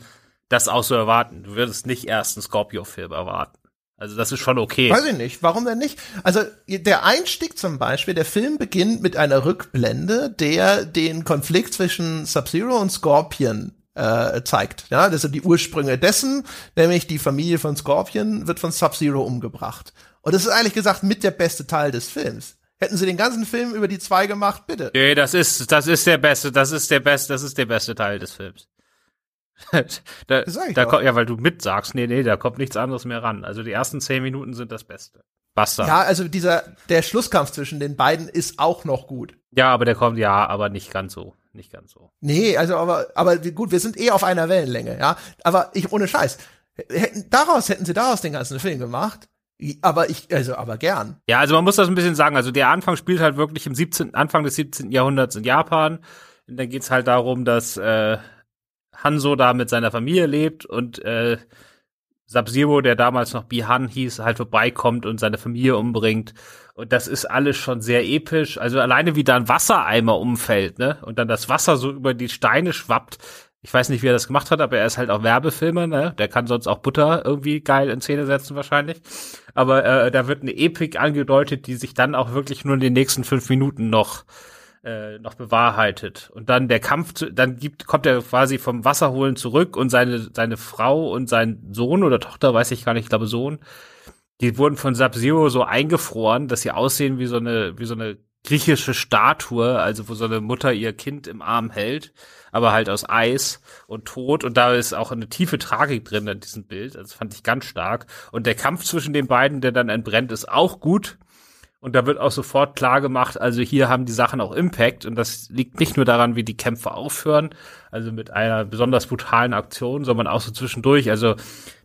das auch so erwarten. Du würdest nicht erst einen Scorpio-Film erwarten. Also das ist schon okay. Weiß ich nicht. Warum denn nicht? Also der Einstieg zum Beispiel, der Film beginnt mit einer Rückblende, der den Konflikt zwischen Sub-Zero und Scorpion äh, zeigt. Ja, das sind die Ursprünge dessen, nämlich die Familie von Scorpion wird von Sub-Zero umgebracht. Und das ist eigentlich gesagt mit der beste Teil des Films. Hätten sie den ganzen Film über die zwei gemacht, bitte. Nee, das ist, das ist der beste, das ist der beste, das ist der beste Teil des Films. da, da kommt, ja, weil du mitsagst, nee, nee, da kommt nichts anderes mehr ran. Also die ersten zehn Minuten sind das Beste. Basta. Ja, also dieser, der Schlusskampf zwischen den beiden ist auch noch gut. Ja, aber der kommt, ja, aber nicht ganz so nicht ganz so. Nee, also aber, aber gut, wir sind eh auf einer Wellenlänge, ja. Aber ich, ohne Scheiß. Hätten, daraus hätten sie daraus den ganzen Film gemacht. Aber ich, also, aber gern. Ja, also man muss das ein bisschen sagen. Also der Anfang spielt halt wirklich im 17., Anfang des 17. Jahrhunderts in Japan. Und dann geht's halt darum, dass äh, Hanzo da mit seiner Familie lebt und äh, Sub-Zero, der damals noch Bihan hieß, halt vorbeikommt und seine Familie umbringt. Und das ist alles schon sehr episch. Also alleine wie da ein Wassereimer umfällt, ne? Und dann das Wasser so über die Steine schwappt. Ich weiß nicht, wie er das gemacht hat, aber er ist halt auch Werbefilmer, ne? Der kann sonst auch Butter irgendwie geil in Szene setzen wahrscheinlich. Aber äh, da wird eine Epik angedeutet, die sich dann auch wirklich nur in den nächsten fünf Minuten noch äh, noch bewahrheitet. Und dann der Kampf, dann gibt, kommt er quasi vom Wasserholen zurück und seine, seine Frau und sein Sohn oder Tochter, weiß ich gar nicht, ich glaube Sohn, die wurden von Sub-Zero so eingefroren, dass sie aussehen wie so eine, wie so eine griechische Statue, also wo so eine Mutter ihr Kind im Arm hält, aber halt aus Eis und tot. Und da ist auch eine tiefe Tragik drin in diesem Bild. Also das fand ich ganz stark. Und der Kampf zwischen den beiden, der dann entbrennt, ist auch gut. Und da wird auch sofort klar gemacht, also hier haben die Sachen auch Impact und das liegt nicht nur daran, wie die Kämpfe aufhören, also mit einer besonders brutalen Aktion, sondern auch so zwischendurch. Also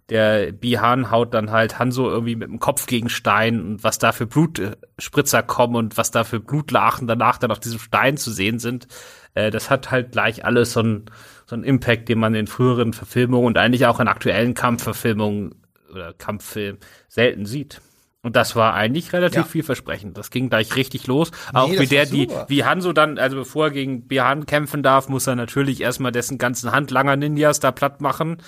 der Bihan haut dann halt Hanso irgendwie mit dem Kopf gegen Stein und was da für Blutspritzer kommen und was da für Blutlachen danach dann auf diesem Stein zu sehen sind, äh, das hat halt gleich alles so ein so ein Impact, den man in früheren Verfilmungen und eigentlich auch in aktuellen Kampfverfilmungen oder Kampffilmen selten sieht. Und das war eigentlich relativ ja. vielversprechend. Das ging gleich richtig los. Nee, auch wie der, die, wie Hanso dann, also bevor er gegen Bihan kämpfen darf, muss er natürlich erstmal dessen ganzen Handlanger Ninjas da platt machen.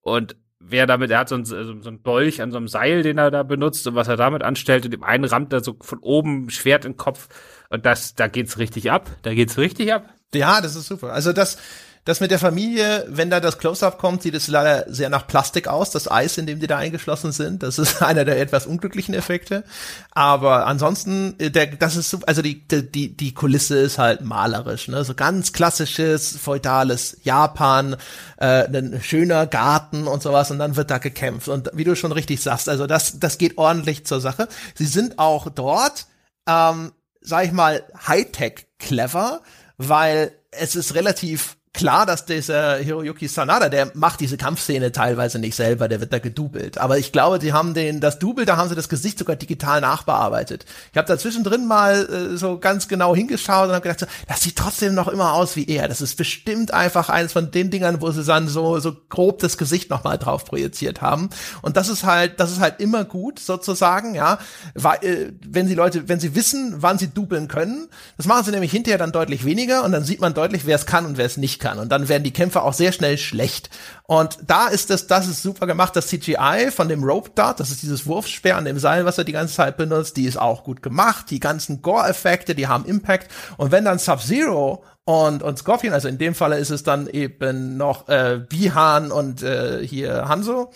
Und wer damit, er hat so ein, so ein Dolch an so einem Seil, den er da benutzt und was er damit anstellt. Und dem einen rammt er so von oben Schwert in den Kopf. Und das, da geht's richtig ab. Da geht's richtig ab. Ja, das ist super. Also das, das mit der Familie, wenn da das Close-Up kommt, sieht es leider sehr nach Plastik aus, das Eis, in dem die da eingeschlossen sind. Das ist einer der etwas unglücklichen Effekte. Aber ansonsten, äh, der, das ist, also die, die, die Kulisse ist halt malerisch, ne? So ganz klassisches, feudales Japan, äh, ein schöner Garten und sowas und dann wird da gekämpft. Und wie du schon richtig sagst, also das, das geht ordentlich zur Sache. Sie sind auch dort, ähm, sag ich mal, Hightech clever, weil es ist relativ klar, dass dieser Hiroyuki Sanada, der macht diese Kampfszene teilweise nicht selber, der wird da gedubelt. Aber ich glaube, die haben den, das Double, da haben sie das Gesicht sogar digital nachbearbeitet. Ich habe da zwischendrin mal äh, so ganz genau hingeschaut und habe gedacht, so, das sieht trotzdem noch immer aus wie er. Das ist bestimmt einfach eines von den Dingern, wo sie dann so, so grob das Gesicht nochmal drauf projiziert haben. Und das ist halt, das ist halt immer gut, sozusagen, ja. Weil, äh, wenn sie Leute, wenn sie wissen, wann sie dubeln können, das machen sie nämlich hinterher dann deutlich weniger und dann sieht man deutlich, wer es kann und wer es nicht kann kann. Und dann werden die Kämpfe auch sehr schnell schlecht. Und da ist das, das ist super gemacht. Das CGI von dem Rope Dart, das ist dieses Wurfspeer an dem Seil, was er die ganze Zeit benutzt, die ist auch gut gemacht. Die ganzen Gore-Effekte, die haben Impact. Und wenn dann Sub-Zero und, und Scorpion, also in dem Falle ist es dann eben noch äh, Bihan und äh, hier Hanzo,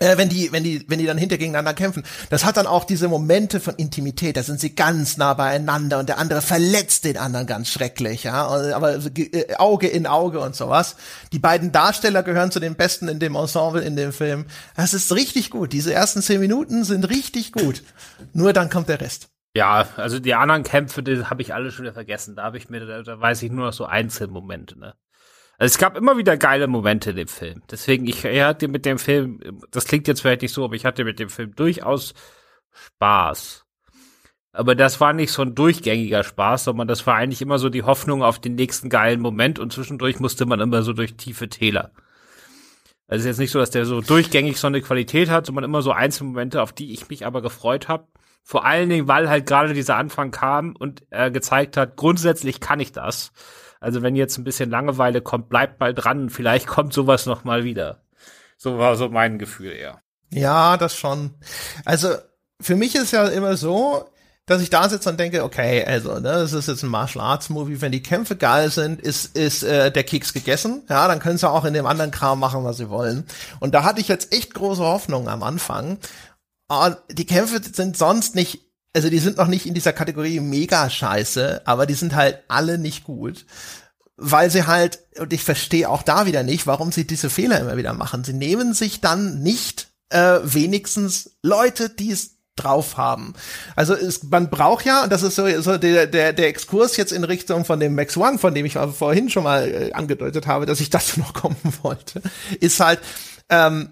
äh, wenn die, wenn die, wenn die dann hinter gegeneinander kämpfen, das hat dann auch diese Momente von Intimität. Da sind sie ganz nah beieinander und der andere verletzt den anderen ganz schrecklich, ja. Aber äh, Auge in Auge und sowas. Die beiden Darsteller gehören zu den besten in dem Ensemble in dem Film. Das ist richtig gut. Diese ersten zehn Minuten sind richtig gut. Nur dann kommt der Rest. Ja, also die anderen Kämpfe, die habe ich alle schon wieder vergessen. Da habe ich mir, da, da weiß ich nur noch so Einzelmomente, ne. Also es gab immer wieder geile Momente in dem Film. Deswegen, ich, ich hatte mit dem Film, das klingt jetzt vielleicht nicht so, aber ich hatte mit dem Film durchaus Spaß. Aber das war nicht so ein durchgängiger Spaß, sondern das war eigentlich immer so die Hoffnung auf den nächsten geilen Moment und zwischendurch musste man immer so durch tiefe Täler. Also es ist jetzt nicht so, dass der so durchgängig so eine Qualität hat, sondern immer so Einzelmomente, auf die ich mich aber gefreut habe. Vor allen Dingen, weil halt gerade dieser Anfang kam und er gezeigt hat, grundsätzlich kann ich das. Also wenn jetzt ein bisschen Langeweile kommt, bleibt mal dran. Vielleicht kommt sowas noch mal wieder. So war so mein Gefühl eher. Ja, das schon. Also für mich ist ja immer so, dass ich da sitze und denke, okay, also, ne, das ist jetzt ein Martial Arts Movie, wenn die Kämpfe geil sind, ist ist äh, der Keks gegessen, ja, dann können sie auch in dem anderen Kram machen, was sie wollen. Und da hatte ich jetzt echt große Hoffnung am Anfang. Und die Kämpfe sind sonst nicht, also die sind noch nicht in dieser Kategorie mega scheiße, aber die sind halt alle nicht gut weil sie halt, und ich verstehe auch da wieder nicht, warum sie diese Fehler immer wieder machen. Sie nehmen sich dann nicht äh, wenigstens Leute, die es drauf haben. Also es, man braucht ja, und das ist so, so der, der, der Exkurs jetzt in Richtung von dem Max One, von dem ich vorhin schon mal äh, angedeutet habe, dass ich dazu noch kommen wollte, ist halt, ähm,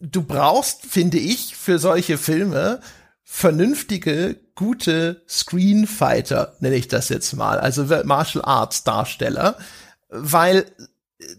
du brauchst, finde ich, für solche Filme vernünftige, gute Screenfighter, nenne ich das jetzt mal, also Martial Arts Darsteller, weil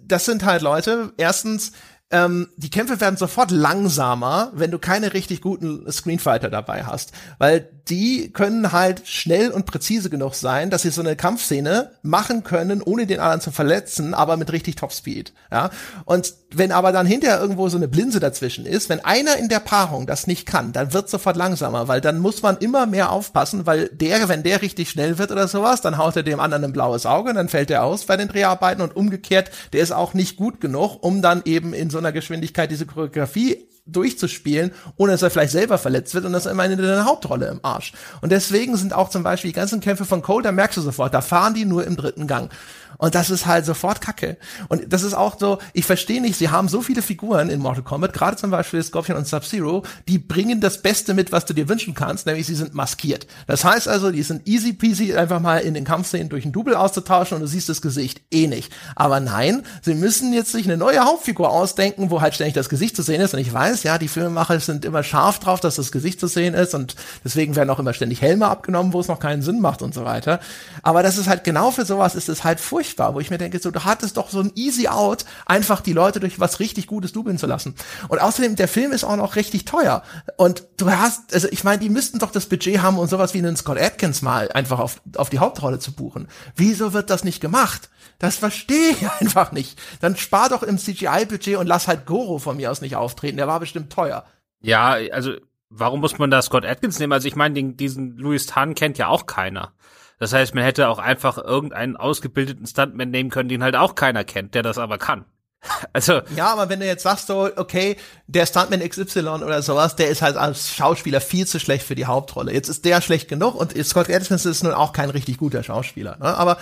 das sind halt Leute, erstens, ähm, die Kämpfe werden sofort langsamer, wenn du keine richtig guten Screenfighter dabei hast, weil die können halt schnell und präzise genug sein, dass sie so eine Kampfszene machen können, ohne den anderen zu verletzen, aber mit richtig Topspeed. Ja, und wenn aber dann hinterher irgendwo so eine Blinse dazwischen ist, wenn einer in der Paarung das nicht kann, dann wird sofort langsamer, weil dann muss man immer mehr aufpassen, weil der, wenn der richtig schnell wird oder sowas, dann haut er dem anderen ein blaues Auge, dann fällt er aus bei den Dreharbeiten und umgekehrt, der ist auch nicht gut genug, um dann eben in so einer Geschwindigkeit diese Choreografie durchzuspielen, ohne dass er vielleicht selber verletzt wird und das ist immer eine Hauptrolle im Arsch. Und deswegen sind auch zum Beispiel die ganzen Kämpfe von Cole, da merkst du sofort, da fahren die nur im dritten Gang. Und das ist halt sofort Kacke. Und das ist auch so, ich verstehe nicht, sie haben so viele Figuren in Mortal Kombat, gerade zum Beispiel Scorpion und Sub-Zero, die bringen das Beste mit, was du dir wünschen kannst, nämlich sie sind maskiert. Das heißt also, die sind easy peasy, einfach mal in den Kampfszenen durch ein Double auszutauschen und du siehst das Gesicht eh nicht. Aber nein, sie müssen jetzt sich eine neue Hauptfigur ausdenken, wo halt ständig das Gesicht zu sehen ist. Und ich weiß, ja, die Filmemacher sind immer scharf drauf, dass das Gesicht zu sehen ist und deswegen werden auch immer ständig Helme abgenommen, wo es noch keinen Sinn macht und so weiter. Aber das ist halt genau für sowas ist es halt furchtbar, wo ich mir denke, so, du hattest doch so ein easy out, einfach die Leute durch was richtig Gutes dubeln zu lassen. Und außerdem, der Film ist auch noch richtig teuer. Und du hast, also ich meine, die müssten doch das Budget haben, um sowas wie einen Scott Atkins mal einfach auf, auf die Hauptrolle zu buchen. Wieso wird das nicht gemacht? Das verstehe ich einfach nicht. Dann spar doch im CGI-Budget und lass halt Goro von mir aus nicht auftreten. Der war bestimmt teuer. Ja, also warum muss man da Scott Atkins nehmen? Also ich meine, diesen Louis Tan kennt ja auch keiner. Das heißt, man hätte auch einfach irgendeinen ausgebildeten Stuntman nehmen können, den halt auch keiner kennt, der das aber kann. Also. Ja, aber wenn du jetzt sagst so, okay, der Stuntman XY oder sowas, der ist halt als Schauspieler viel zu schlecht für die Hauptrolle. Jetzt ist der schlecht genug und Scott Atkins ist nun auch kein richtig guter Schauspieler. Ne? Aber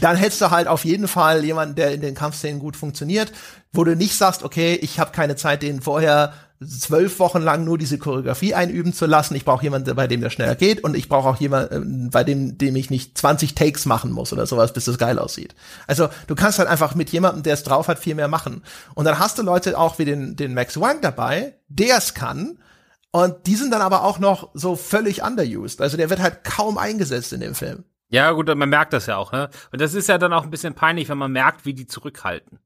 dann hättest du halt auf jeden Fall jemanden, der in den Kampfszenen gut funktioniert, wo du nicht sagst, okay, ich habe keine Zeit, den vorher zwölf Wochen lang nur diese Choreografie einüben zu lassen. Ich brauche jemanden, bei dem das schneller geht und ich brauche auch jemanden, bei dem, dem ich nicht 20 Takes machen muss oder sowas, bis das geil aussieht. Also du kannst halt einfach mit jemandem, der es drauf hat, viel mehr machen. Und dann hast du Leute auch wie den, den Max Wang dabei, der es kann. Und die sind dann aber auch noch so völlig underused. Also der wird halt kaum eingesetzt in dem Film. Ja, gut, man merkt das ja auch, ne? Und das ist ja dann auch ein bisschen peinlich, wenn man merkt, wie die zurückhalten.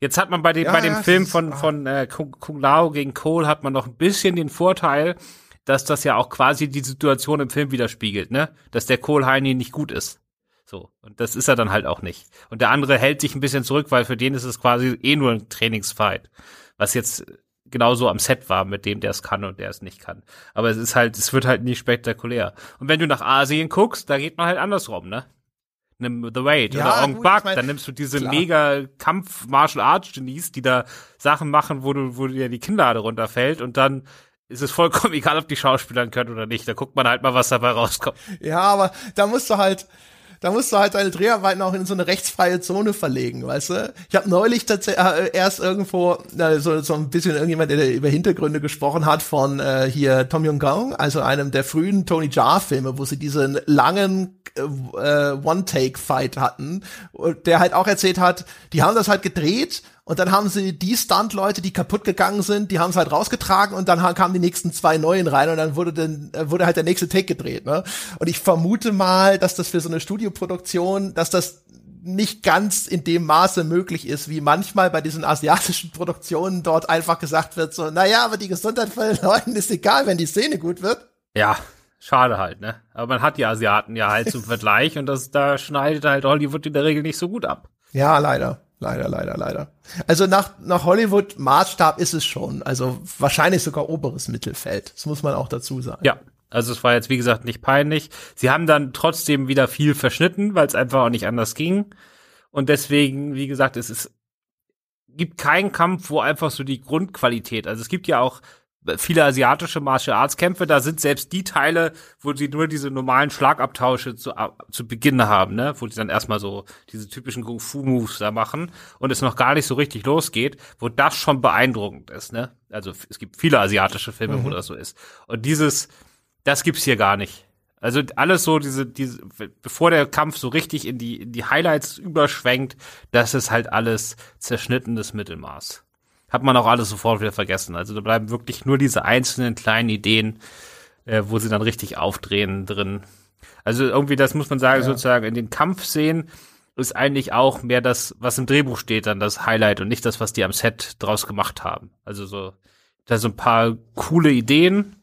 Jetzt hat man bei dem, ja, bei dem ja, Film von, von äh, Kung, Kung Lao gegen Cole hat man noch ein bisschen den Vorteil, dass das ja auch quasi die Situation im Film widerspiegelt, ne? Dass der Cole Heini nicht gut ist. So. Und das ist er dann halt auch nicht. Und der andere hält sich ein bisschen zurück, weil für den ist es quasi eh nur ein Trainingsfight. Was jetzt genauso am Set war mit dem, der es kann und der es nicht kann. Aber es ist halt, es wird halt nie spektakulär. Und wenn du nach Asien guckst, da geht man halt andersrum, ne? Nimm The Raid ja, oder Ong Bak, dann nimmst du diese klar. mega Kampf-Martial-Arts-Genies, die da Sachen machen, wo du, wo dir die Kinnlade runterfällt und dann ist es vollkommen egal, ob die Schauspieler können oder nicht. Da guckt man halt mal, was dabei rauskommt. Ja, aber da musst du halt, da musst du halt deine Dreharbeiten auch in so eine rechtsfreie Zone verlegen, weißt du? Ich habe neulich tatsächlich äh, erst irgendwo äh, so, so ein bisschen irgendjemand, der über Hintergründe gesprochen hat von äh, hier Tom Yong-gong, also einem der frühen Tony Jaa-Filme, wo sie diesen langen äh, One-Take-Fight hatten, der halt auch erzählt hat, die haben das halt gedreht und dann haben sie die Stunt-Leute, die kaputt gegangen sind, die haben es halt rausgetragen und dann kamen die nächsten zwei neuen rein und dann wurde dann äh, wurde halt der nächste Take gedreht. Ne? Und ich vermute mal, dass das für so eine Studioproduktion, dass das nicht ganz in dem Maße möglich ist, wie manchmal bei diesen asiatischen Produktionen dort einfach gesagt wird, so, naja, aber die Gesundheit von den Leuten ist egal, wenn die Szene gut wird. Ja, schade halt, ne? Aber man hat die Asiaten ja halt zum Vergleich und das, da schneidet halt Hollywood in der Regel nicht so gut ab. Ja, leider. Leider, leider, leider. Also nach, nach Hollywood-Maßstab ist es schon. Also wahrscheinlich sogar oberes Mittelfeld. Das muss man auch dazu sagen. Ja. Also es war jetzt, wie gesagt, nicht peinlich. Sie haben dann trotzdem wieder viel verschnitten, weil es einfach auch nicht anders ging. Und deswegen, wie gesagt, es ist, gibt keinen Kampf, wo einfach so die Grundqualität, also es gibt ja auch viele asiatische Martial Arts Kämpfe, da sind selbst die Teile, wo sie nur diese normalen Schlagabtausche zu, zu Beginn haben, ne, wo sie dann erstmal so diese typischen Kung Fu Moves da machen und es noch gar nicht so richtig losgeht, wo das schon beeindruckend ist, ne? Also es gibt viele asiatische Filme, mhm. wo das so ist. Und dieses, das gibt's hier gar nicht. Also alles so diese, diese, bevor der Kampf so richtig in die, in die Highlights überschwenkt, das ist halt alles zerschnittenes Mittelmaß hat man auch alles sofort wieder vergessen. Also da bleiben wirklich nur diese einzelnen kleinen Ideen, äh, wo sie dann richtig aufdrehen drin. Also irgendwie, das muss man sagen, ja. sozusagen in den Kampfszenen ist eigentlich auch mehr das, was im Drehbuch steht, dann das Highlight und nicht das, was die am Set draus gemacht haben. Also so, da so ein paar coole Ideen,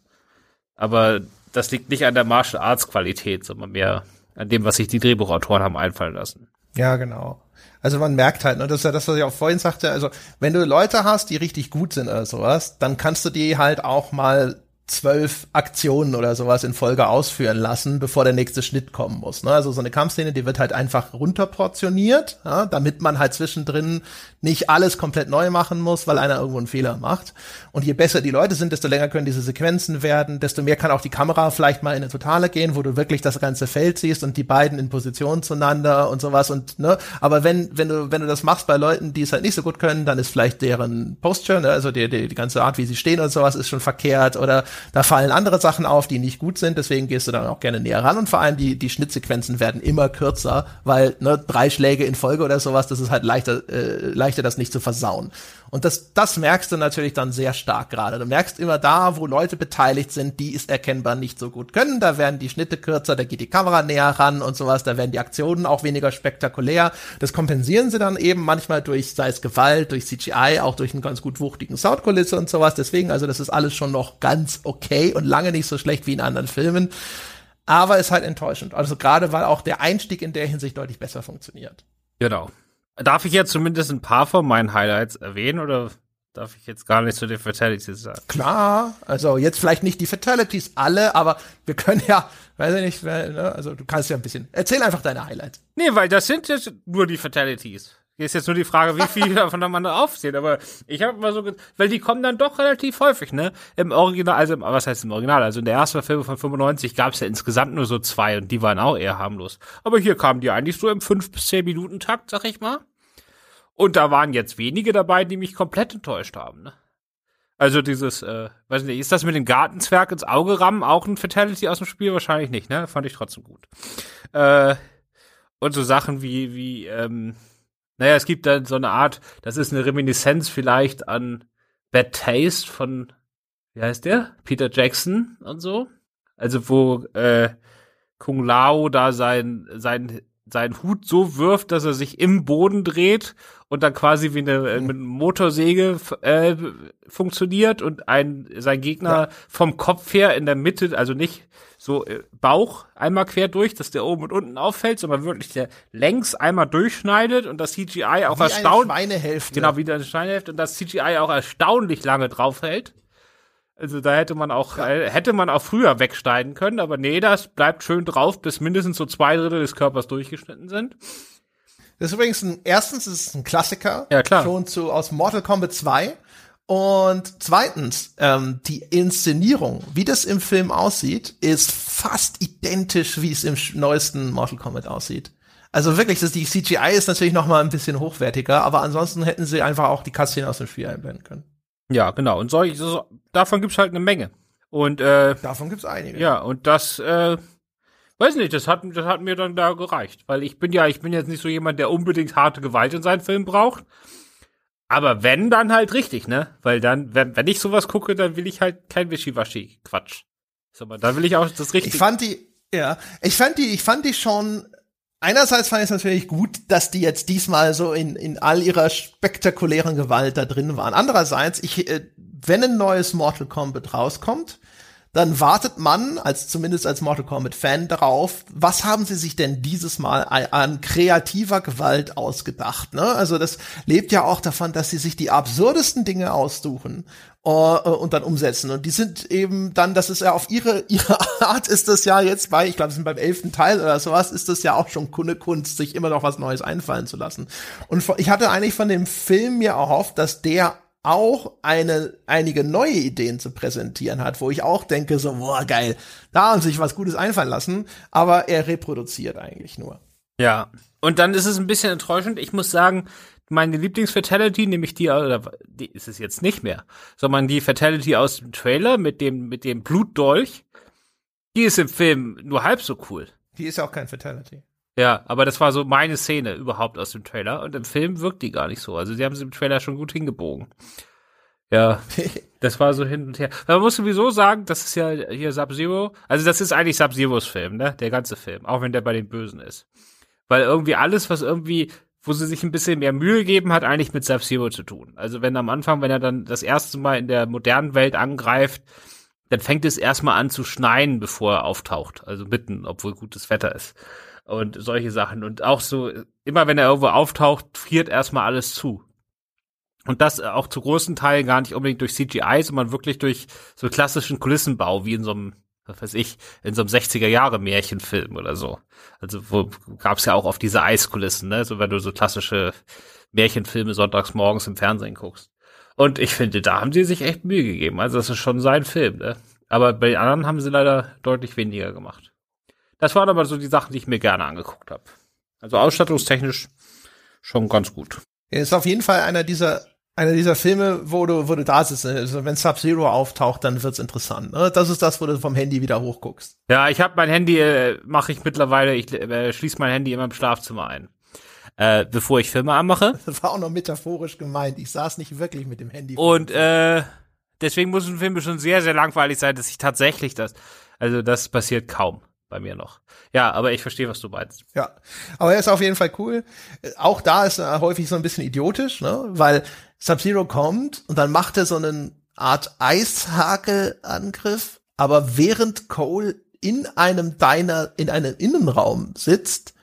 aber das liegt nicht an der Martial Arts Qualität, sondern mehr an dem, was sich die Drehbuchautoren haben einfallen lassen. Ja, genau. Also man merkt halt, ne, das ist ja das, was ich auch vorhin sagte, also wenn du Leute hast, die richtig gut sind oder sowas, dann kannst du die halt auch mal zwölf Aktionen oder sowas in Folge ausführen lassen, bevor der nächste Schnitt kommen muss. Ne? Also so eine Kampfszene, die wird halt einfach runterportioniert, ja, damit man halt zwischendrin nicht alles komplett neu machen muss, weil einer irgendwo einen Fehler macht. Und je besser die Leute sind, desto länger können diese Sequenzen werden, desto mehr kann auch die Kamera vielleicht mal in eine Totale gehen, wo du wirklich das ganze Feld siehst und die beiden in Position zueinander und sowas und ne, aber wenn wenn du wenn du das machst bei Leuten, die es halt nicht so gut können, dann ist vielleicht deren Posture, ne, also die, die die ganze Art, wie sie stehen und sowas ist schon verkehrt oder da fallen andere Sachen auf, die nicht gut sind, deswegen gehst du dann auch gerne näher ran und vor allem die, die Schnittsequenzen werden immer kürzer, weil ne, drei Schläge in Folge oder sowas, das ist halt leichter, äh, leichter das nicht zu versauen. Und das, das merkst du natürlich dann sehr stark gerade. Du merkst immer da, wo Leute beteiligt sind, die es erkennbar nicht so gut können. Da werden die Schnitte kürzer, da geht die Kamera näher ran und sowas. Da werden die Aktionen auch weniger spektakulär. Das kompensieren sie dann eben manchmal durch, sei es Gewalt, durch CGI, auch durch einen ganz gut wuchtigen Soundkulisse und sowas. Deswegen, also das ist alles schon noch ganz okay und lange nicht so schlecht wie in anderen Filmen. Aber ist halt enttäuschend. Also gerade, weil auch der Einstieg in der Hinsicht deutlich besser funktioniert. Genau. Darf ich jetzt zumindest ein paar von meinen Highlights erwähnen oder darf ich jetzt gar nicht zu den Fatalities sagen? Klar, also jetzt vielleicht nicht die Fatalities alle, aber wir können ja, weiß ich nicht, ne, also du kannst ja ein bisschen, erzähl einfach deine Highlights. Nee, weil das sind jetzt nur die Fatalities. Hier ist jetzt nur die Frage, wie viele davon man da aufzählt. Aber ich habe mal so, weil die kommen dann doch relativ häufig, ne? Im Original, also was heißt im Original? Also in der ersten Film von 95 gab es ja insgesamt nur so zwei und die waren auch eher harmlos. Aber hier kamen die eigentlich so im 5 bis 10 Minuten Takt, sag ich mal. Und da waren jetzt wenige dabei, die mich komplett enttäuscht haben, ne? Also dieses, äh, weiß nicht, ist das mit dem Gartenzwerg ins Auge rammen auch ein Fatality aus dem Spiel? Wahrscheinlich nicht, ne? Fand ich trotzdem gut. Äh, und so Sachen wie, wie, ähm, naja, es gibt dann so eine Art, das ist eine Reminiszenz vielleicht an Bad Taste von, wie heißt der? Peter Jackson und so. Also wo äh, Kung Lao da sein, sein, sein Hut so wirft, dass er sich im Boden dreht und dann quasi wie eine äh, mit Motorsäge äh, funktioniert und ein sein Gegner ja. vom Kopf her in der Mitte, also nicht so äh, Bauch einmal quer durch, dass der oben und unten auffällt, sondern wirklich der längs einmal durchschneidet und das CGI auch erstaunlich. Genau, wie eine Schweinehälfte und das CGI auch erstaunlich lange draufhält. Also da hätte man auch, ja. äh, hätte man auch früher wegschneiden können, aber nee, das bleibt schön drauf, bis mindestens so zwei Drittel des Körpers durchgeschnitten sind. Das ist übrigens ein, erstens ist es ein Klassiker. Ja, klar. Schon zu, aus Mortal Kombat 2. Und zweitens, ähm, die Inszenierung, wie das im Film aussieht, ist fast identisch, wie es im neuesten Mortal Kombat aussieht. Also wirklich, das, die CGI ist natürlich noch mal ein bisschen hochwertiger, aber ansonsten hätten sie einfach auch die Cutscene aus dem Spiel einblenden können. Ja, genau. Und solch, so, davon gibt's halt eine Menge. Und äh, davon gibt's einige. Ja, und das, äh, weiß nicht, das hat, das hat mir dann da gereicht, weil ich bin ja, ich bin jetzt nicht so jemand, der unbedingt harte Gewalt in seinen Film braucht. Aber wenn, dann halt richtig, ne? Weil dann, wenn, wenn ich sowas gucke, dann will ich halt kein Wischiwaschi-Quatsch. Dann will ich auch das Richtige. Ich fand die, ja, ich fand die, ich fand die schon, einerseits fand ich es natürlich gut, dass die jetzt diesmal so in, in all ihrer spektakulären Gewalt da drin waren. Andererseits, ich, äh, wenn ein neues Mortal Kombat rauskommt, dann wartet man, als zumindest als Mortal Kombat Fan, darauf, was haben sie sich denn dieses Mal an kreativer Gewalt ausgedacht? Ne? Also das lebt ja auch davon, dass sie sich die absurdesten Dinge aussuchen uh, und dann umsetzen. Und die sind eben dann, das ist ja auf ihre ihre Art ist das ja jetzt bei, ich glaube, sind beim elften Teil oder sowas, ist das ja auch schon Kunde Kunst, sich immer noch was Neues einfallen zu lassen. Und ich hatte eigentlich von dem Film mir erhofft, dass der auch eine, einige neue Ideen zu präsentieren hat, wo ich auch denke, so, boah, geil, da haben sich was Gutes einfallen lassen, aber er reproduziert eigentlich nur. Ja, und dann ist es ein bisschen enttäuschend. Ich muss sagen, meine Lieblingsfatality, nämlich die, oder die ist es jetzt nicht mehr, sondern die Fatality aus dem Trailer mit dem, mit dem Blutdolch, die ist im Film nur halb so cool. Die ist ja auch kein Fatality. Ja, aber das war so meine Szene überhaupt aus dem Trailer. Und im Film wirkt die gar nicht so. Also sie haben sie im Trailer schon gut hingebogen. Ja, das war so hin und her. Man muss sowieso sagen, das ist ja hier Sub-Zero. Also das ist eigentlich Sub-Zeros Film, ne? Der ganze Film. Auch wenn der bei den Bösen ist. Weil irgendwie alles, was irgendwie, wo sie sich ein bisschen mehr Mühe geben, hat eigentlich mit Sub-Zero zu tun. Also wenn am Anfang, wenn er dann das erste Mal in der modernen Welt angreift, dann fängt es erstmal an zu schneien, bevor er auftaucht. Also mitten, obwohl gutes Wetter ist und solche Sachen. Und auch so, immer wenn er irgendwo auftaucht, friert erstmal alles zu. Und das auch zu großen Teilen gar nicht unbedingt durch CGI, sondern wirklich durch so klassischen Kulissenbau, wie in so einem, was weiß ich, in so einem 60er Jahre Märchenfilm oder so. Also wo gab's ja auch oft diese Eiskulissen, ne? So wenn du so klassische Märchenfilme sonntags morgens im Fernsehen guckst. Und ich finde, da haben sie sich echt Mühe gegeben. Also das ist schon sein Film, ne? Aber bei den anderen haben sie leider deutlich weniger gemacht. Das waren aber so die Sachen, die ich mir gerne angeguckt habe. Also ausstattungstechnisch schon ganz gut. Ja, ist auf jeden Fall einer dieser einer dieser Filme, wo du, wo du da sitzt. Also wenn Sub-Zero auftaucht, dann wird's interessant. Ne? Das ist das, wo du vom Handy wieder hochguckst. Ja, ich habe mein Handy, äh, mache ich mittlerweile, ich äh, schließe mein Handy immer im Schlafzimmer ein. Äh, bevor ich Filme anmache. Das war auch noch metaphorisch gemeint. Ich saß nicht wirklich mit dem Handy. Und äh, deswegen muss ein Film schon sehr, sehr langweilig sein, dass ich tatsächlich das. Also das passiert kaum bei mir noch. Ja, aber ich verstehe, was du meinst. Ja, aber er ist auf jeden Fall cool. Auch da ist er häufig so ein bisschen idiotisch, ne? weil Sub-Zero kommt und dann macht er so eine Art Eishakelangriff, aber während Cole in einem Diner, in einem Innenraum sitzt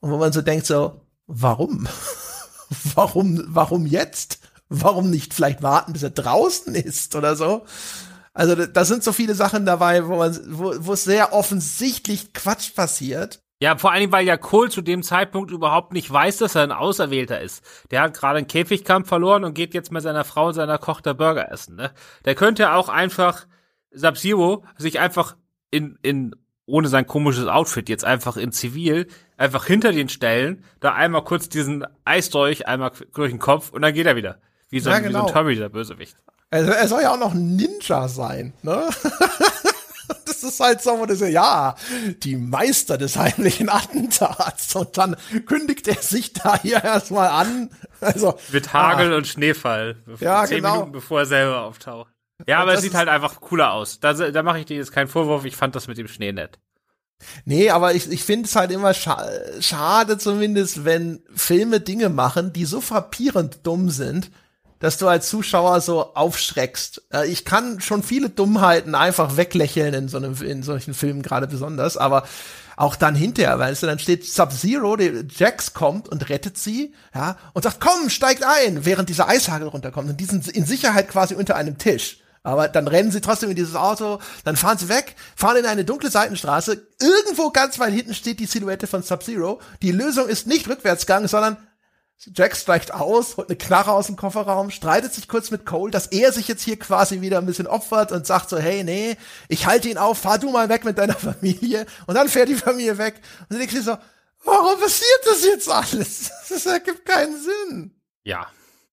und wo man so denkt so, warum? warum, warum jetzt? Warum nicht vielleicht warten, bis er draußen ist oder so? Also da sind so viele Sachen dabei, wo man, wo, wo es sehr offensichtlich Quatsch passiert. Ja, vor allem, weil ja Cole zu dem Zeitpunkt überhaupt nicht weiß, dass er ein Auserwählter ist. Der hat gerade einen Käfigkampf verloren und geht jetzt mit seiner Frau und seiner Kochter Burger essen. Ne? Der könnte auch einfach Sub-Zero sich einfach in, in ohne sein komisches Outfit jetzt einfach in Zivil einfach hinter den stellen, da einmal kurz diesen Eisdolch einmal durch den Kopf und dann geht er wieder. Wie so, ja, genau. wie so ein. Terminator-Bösewicht. Also er soll ja auch noch ein Ninja sein, ne? das ist halt so, wo du so, ja, die Meister des heimlichen Attentats. Und dann kündigt er sich da hier erstmal an. Also. Mit Hagel ah. und Schneefall. Ja, zehn genau. Minuten bevor er selber auftaucht. Ja, aber es sieht halt einfach cooler aus. Da, da mache ich dir jetzt keinen Vorwurf. Ich fand das mit dem Schnee nett. Nee, aber ich, ich finde es halt immer scha schade zumindest, wenn Filme Dinge machen, die so frappierend dumm sind, dass du als Zuschauer so aufschreckst. Ich kann schon viele Dummheiten einfach weglächeln in so einem, in solchen Filmen gerade besonders, aber auch dann hinterher, weißt du, dann steht Sub-Zero, Jax kommt und rettet sie, ja, und sagt, komm, steigt ein, während dieser Eishagel runterkommt und die sind in Sicherheit quasi unter einem Tisch. Aber dann rennen sie trotzdem in dieses Auto, dann fahren sie weg, fahren in eine dunkle Seitenstraße. Irgendwo ganz weit hinten steht die Silhouette von Sub-Zero. Die Lösung ist nicht Rückwärtsgang, sondern Jack steigt aus, holt eine Knarre aus dem Kofferraum, streitet sich kurz mit Cole, dass er sich jetzt hier quasi wieder ein bisschen opfert und sagt so, hey, nee, ich halte ihn auf, fahr du mal weg mit deiner Familie. Und dann fährt die Familie weg. Und dann denkst du so, warum passiert das jetzt alles? Das ergibt keinen Sinn. Ja.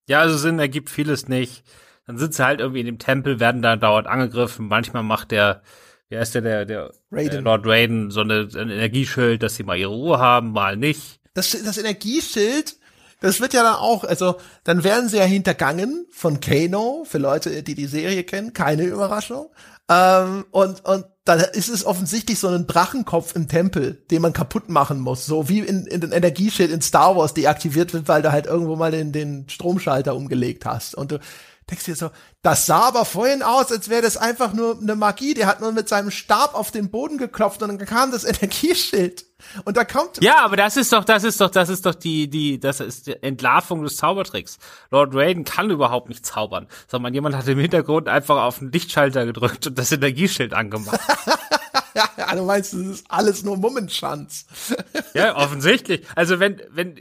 Ja, also Sinn ergibt vieles nicht. Dann sind sie halt irgendwie in dem Tempel, werden da dauernd angegriffen. Manchmal macht der, wer ist der, der, der Raiden. Äh, Lord Raiden so eine, ein Energieschild, dass sie mal ihre Ruhe haben, mal nicht. Das, das Energieschild das wird ja dann auch, also dann werden sie ja hintergangen von Kano, für Leute, die die Serie kennen, keine Überraschung. Ähm, und, und dann ist es offensichtlich so ein Drachenkopf im Tempel, den man kaputt machen muss. So wie in, in den Energieschild in Star Wars deaktiviert wird, weil du halt irgendwo mal den, den Stromschalter umgelegt hast. Und du, denkst dir so, das sah aber vorhin aus, als wäre das einfach nur eine Magie. Der hat nur mit seinem Stab auf den Boden geklopft und dann kam das Energieschild. Und da kommt. Ja, aber das ist doch, das ist doch, das ist doch die, die, das ist die Entlarvung des Zaubertricks. Lord Raiden kann überhaupt nicht zaubern, sondern jemand hat im Hintergrund einfach auf den Lichtschalter gedrückt und das Energieschild angemacht. ja, du meinst, das ist alles nur Mummenschanz. ja, offensichtlich. Also wenn, wenn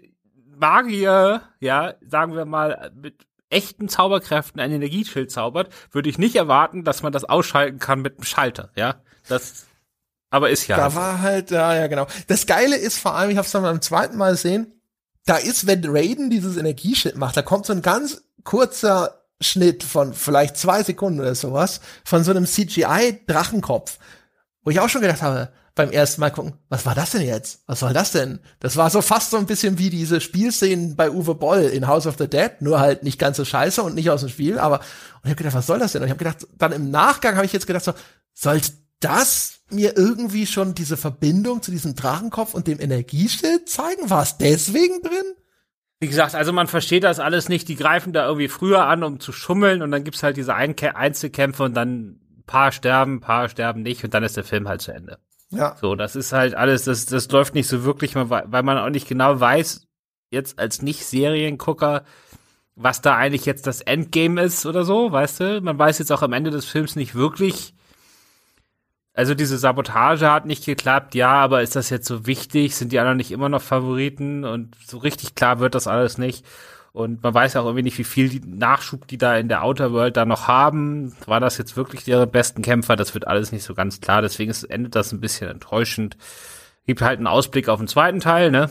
Magier, ja, sagen wir mal, mit echten Zauberkräften ein Energieschild zaubert, würde ich nicht erwarten, dass man das ausschalten kann mit einem Schalter, ja. Das, aber ist ja. Da war halt, ja, ja, genau. Das Geile ist vor allem, ich habe es dann beim zweiten Mal gesehen, da ist, wenn Raiden dieses Energieschild macht, da kommt so ein ganz kurzer Schnitt von vielleicht zwei Sekunden oder sowas von so einem CGI-Drachenkopf, wo ich auch schon gedacht habe, beim ersten Mal gucken, was war das denn jetzt? Was war das denn? Das war so fast so ein bisschen wie diese Spielszenen bei Uwe Boll in House of the Dead, nur halt nicht ganz so scheiße und nicht aus dem Spiel, aber und ich habe gedacht, was soll das denn? Und ich habe gedacht, dann im Nachgang habe ich jetzt gedacht so, sollte das mir irgendwie schon diese Verbindung zu diesem Drachenkopf und dem Energieschild zeigen? War es deswegen drin? Wie gesagt, also man versteht das alles nicht. Die greifen da irgendwie früher an, um zu schummeln und dann gibt's halt diese Einzelkämpfe und dann paar sterben, paar sterben nicht und dann ist der Film halt zu Ende. Ja. So, das ist halt alles, das, das läuft nicht so wirklich, weil man auch nicht genau weiß, jetzt als Nicht-Seriengucker, was da eigentlich jetzt das Endgame ist oder so, weißt du? Man weiß jetzt auch am Ende des Films nicht wirklich. Also diese Sabotage hat nicht geklappt, ja, aber ist das jetzt so wichtig? Sind die anderen nicht immer noch Favoriten? Und so richtig klar wird das alles nicht. Und man weiß auch irgendwie nicht, wie viel die Nachschub die da in der Outer World da noch haben. War das jetzt wirklich ihre besten Kämpfer? Das wird alles nicht so ganz klar. Deswegen ist, endet das ein bisschen enttäuschend. Gibt halt einen Ausblick auf den zweiten Teil, ne?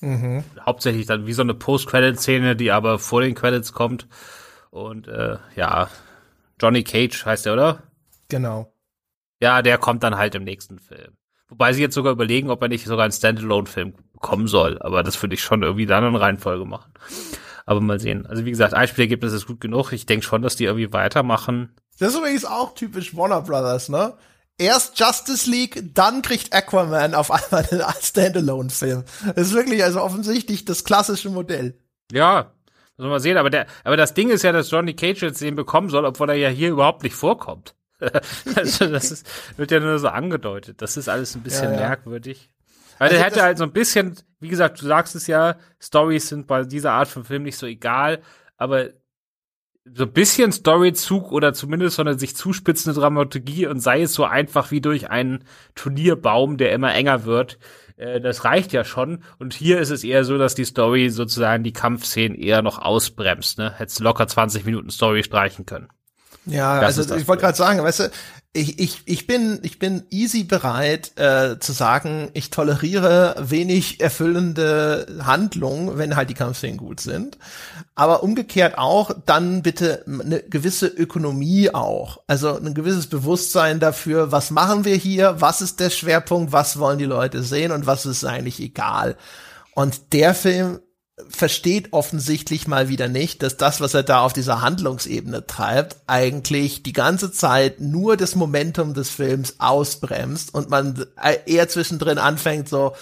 Mhm. Hauptsächlich dann wie so eine Post-Credit-Szene, die aber vor den Credits kommt. Und äh, ja, Johnny Cage heißt der, oder? Genau. Ja, der kommt dann halt im nächsten Film. Wobei sie jetzt sogar überlegen, ob er nicht sogar einen Standalone-Film bekommen soll. Aber das würde ich schon irgendwie dann in Reihenfolge machen. Aber mal sehen. Also wie gesagt, Einspielergebnis ist gut genug. Ich denke schon, dass die irgendwie weitermachen. Das ist übrigens auch typisch Warner Brothers, ne? erst Justice League, dann kriegt Aquaman auf einmal einen Standalone-Film. Das ist wirklich also offensichtlich das klassische Modell. Ja, muss man mal sehen. Aber der, aber das Ding ist ja, dass Johnny Cage jetzt den bekommen soll, obwohl er ja hier überhaupt nicht vorkommt. also das ist, wird ja nur so angedeutet. Das ist alles ein bisschen ja, ja. merkwürdig. Weil also der hätte halt so ein bisschen, wie gesagt, du sagst es ja, Stories sind bei dieser Art von Film nicht so egal, aber so ein bisschen Storyzug oder zumindest so eine sich zuspitzende Dramaturgie und sei es so einfach wie durch einen Turnierbaum, der immer enger wird. Äh, das reicht ja schon. Und hier ist es eher so, dass die Story sozusagen die Kampfszenen eher noch ausbremst. Ne? Hättest locker 20 Minuten Story streichen können. Ja, das also ich wollte gerade sagen, weißt du, ich, ich, ich bin ich bin easy bereit äh, zu sagen, ich toleriere wenig erfüllende Handlungen, wenn halt die Kampfszenen gut sind. Aber umgekehrt auch dann bitte eine gewisse Ökonomie auch, also ein gewisses Bewusstsein dafür, was machen wir hier, was ist der Schwerpunkt, was wollen die Leute sehen und was ist eigentlich egal. Und der Film versteht offensichtlich mal wieder nicht, dass das, was er da auf dieser Handlungsebene treibt, eigentlich die ganze Zeit nur das Momentum des Films ausbremst und man eher zwischendrin anfängt so,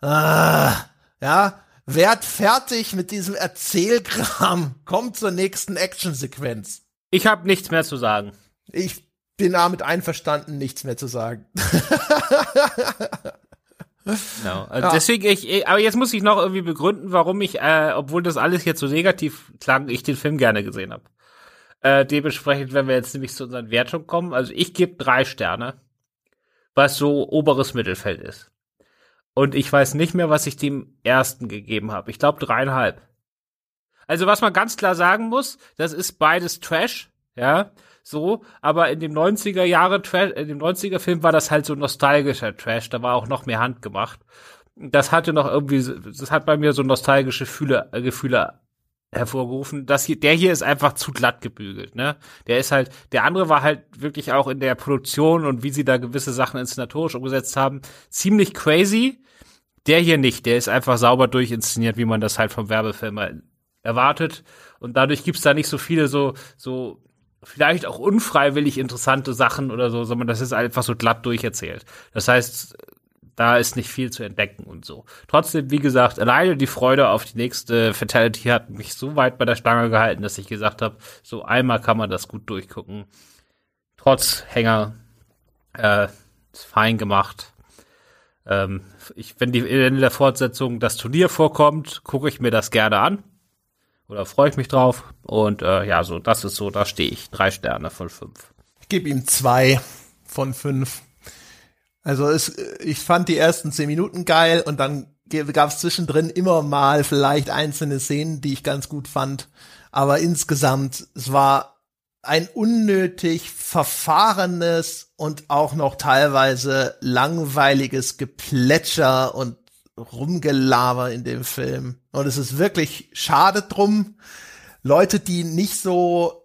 ah, ja, werd fertig mit diesem Erzählkram, kommt zur nächsten Actionsequenz. Ich habe nichts mehr zu sagen. Ich bin damit einverstanden, nichts mehr zu sagen. Genau. Also ja. Deswegen, ich, aber jetzt muss ich noch irgendwie begründen, warum ich, äh, obwohl das alles jetzt so negativ klang, ich den Film gerne gesehen habe. Äh, dementsprechend, wenn wir jetzt nämlich zu unseren Wertungen kommen, also ich gebe drei Sterne, was so oberes Mittelfeld ist. Und ich weiß nicht mehr, was ich dem ersten gegeben habe. Ich glaube dreieinhalb. Also was man ganz klar sagen muss, das ist beides Trash, ja so, aber in dem 90er Jahre Trash, in dem 90er Film war das halt so nostalgischer Trash, da war auch noch mehr Hand gemacht. Das hatte noch irgendwie, das hat bei mir so nostalgische Gefühle, äh, Gefühle hervorgerufen. Das hier, der hier ist einfach zu glatt gebügelt, ne? Der ist halt, der andere war halt wirklich auch in der Produktion und wie sie da gewisse Sachen inszenatorisch umgesetzt haben, ziemlich crazy. Der hier nicht, der ist einfach sauber durchinszeniert, wie man das halt vom Werbefilm erwartet. Und dadurch gibt's da nicht so viele so, so vielleicht auch unfreiwillig interessante Sachen oder so, sondern das ist einfach so glatt durcherzählt. Das heißt, da ist nicht viel zu entdecken und so. Trotzdem, wie gesagt, alleine die Freude auf die nächste Fatality hat mich so weit bei der Stange gehalten, dass ich gesagt habe, so einmal kann man das gut durchgucken. Trotz Hänger, äh, ist fein gemacht. Ähm, ich, wenn die in der Fortsetzung das Turnier vorkommt, gucke ich mir das gerne an oder freue ich mich drauf. Und äh, ja, so, das ist so, da stehe ich. Drei Sterne von fünf. Ich gebe ihm zwei von fünf. Also es, ich fand die ersten zehn Minuten geil und dann gab es zwischendrin immer mal vielleicht einzelne Szenen, die ich ganz gut fand. Aber insgesamt, es war ein unnötig verfahrenes und auch noch teilweise langweiliges Geplätscher und Rumgelaber in dem Film. Und es ist wirklich schade drum. Leute, die nicht so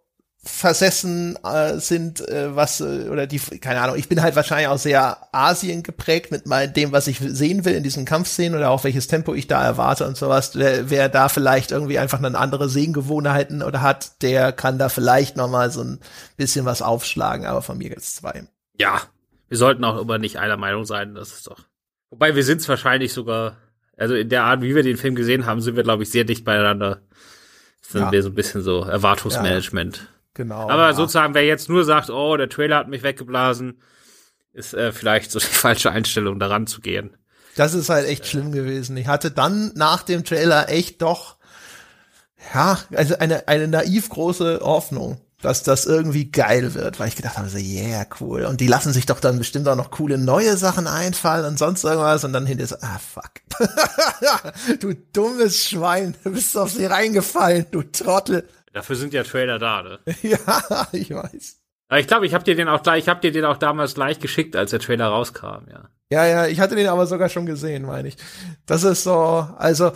versessen äh, sind, äh, was äh, oder die keine Ahnung, ich bin halt wahrscheinlich auch sehr Asien geprägt mit mal dem, was ich sehen will in diesen Kampfszenen oder auch welches Tempo ich da erwarte und sowas. Wer, wer da vielleicht irgendwie einfach eine andere Sehgewohnheiten oder hat, der kann da vielleicht noch mal so ein bisschen was aufschlagen, aber von mir gibt's zwei. Ja, wir sollten auch immer nicht einer Meinung sein, das ist doch Wobei wir sind es wahrscheinlich sogar, also in der Art, wie wir den Film gesehen haben, sind wir, glaube ich, sehr dicht beieinander. Das sind ja. wir so ein bisschen so Erwartungsmanagement. Ja, genau. Aber ja. sozusagen, wer jetzt nur sagt, oh, der Trailer hat mich weggeblasen, ist äh, vielleicht so die falsche Einstellung, daran zu gehen. Das ist halt echt schlimm gewesen. Ich hatte dann nach dem Trailer echt doch ja, also eine, eine naiv große Hoffnung, dass das irgendwie geil wird, weil ich gedacht habe, so, yeah, cool. Und die lassen sich doch dann bestimmt auch noch coole neue Sachen einfallen und sonst irgendwas und dann hinterher so, ah, fuck. du dummes Schwein, du bist auf sie reingefallen, du Trottel. Dafür sind ja Trailer da, ne? ja, ich weiß. Aber ich glaube, ich habe dir den auch gleich, ich habe dir den auch damals gleich geschickt, als der Trailer rauskam, ja. Ja, ja, ich hatte den aber sogar schon gesehen, meine ich. Das ist so, also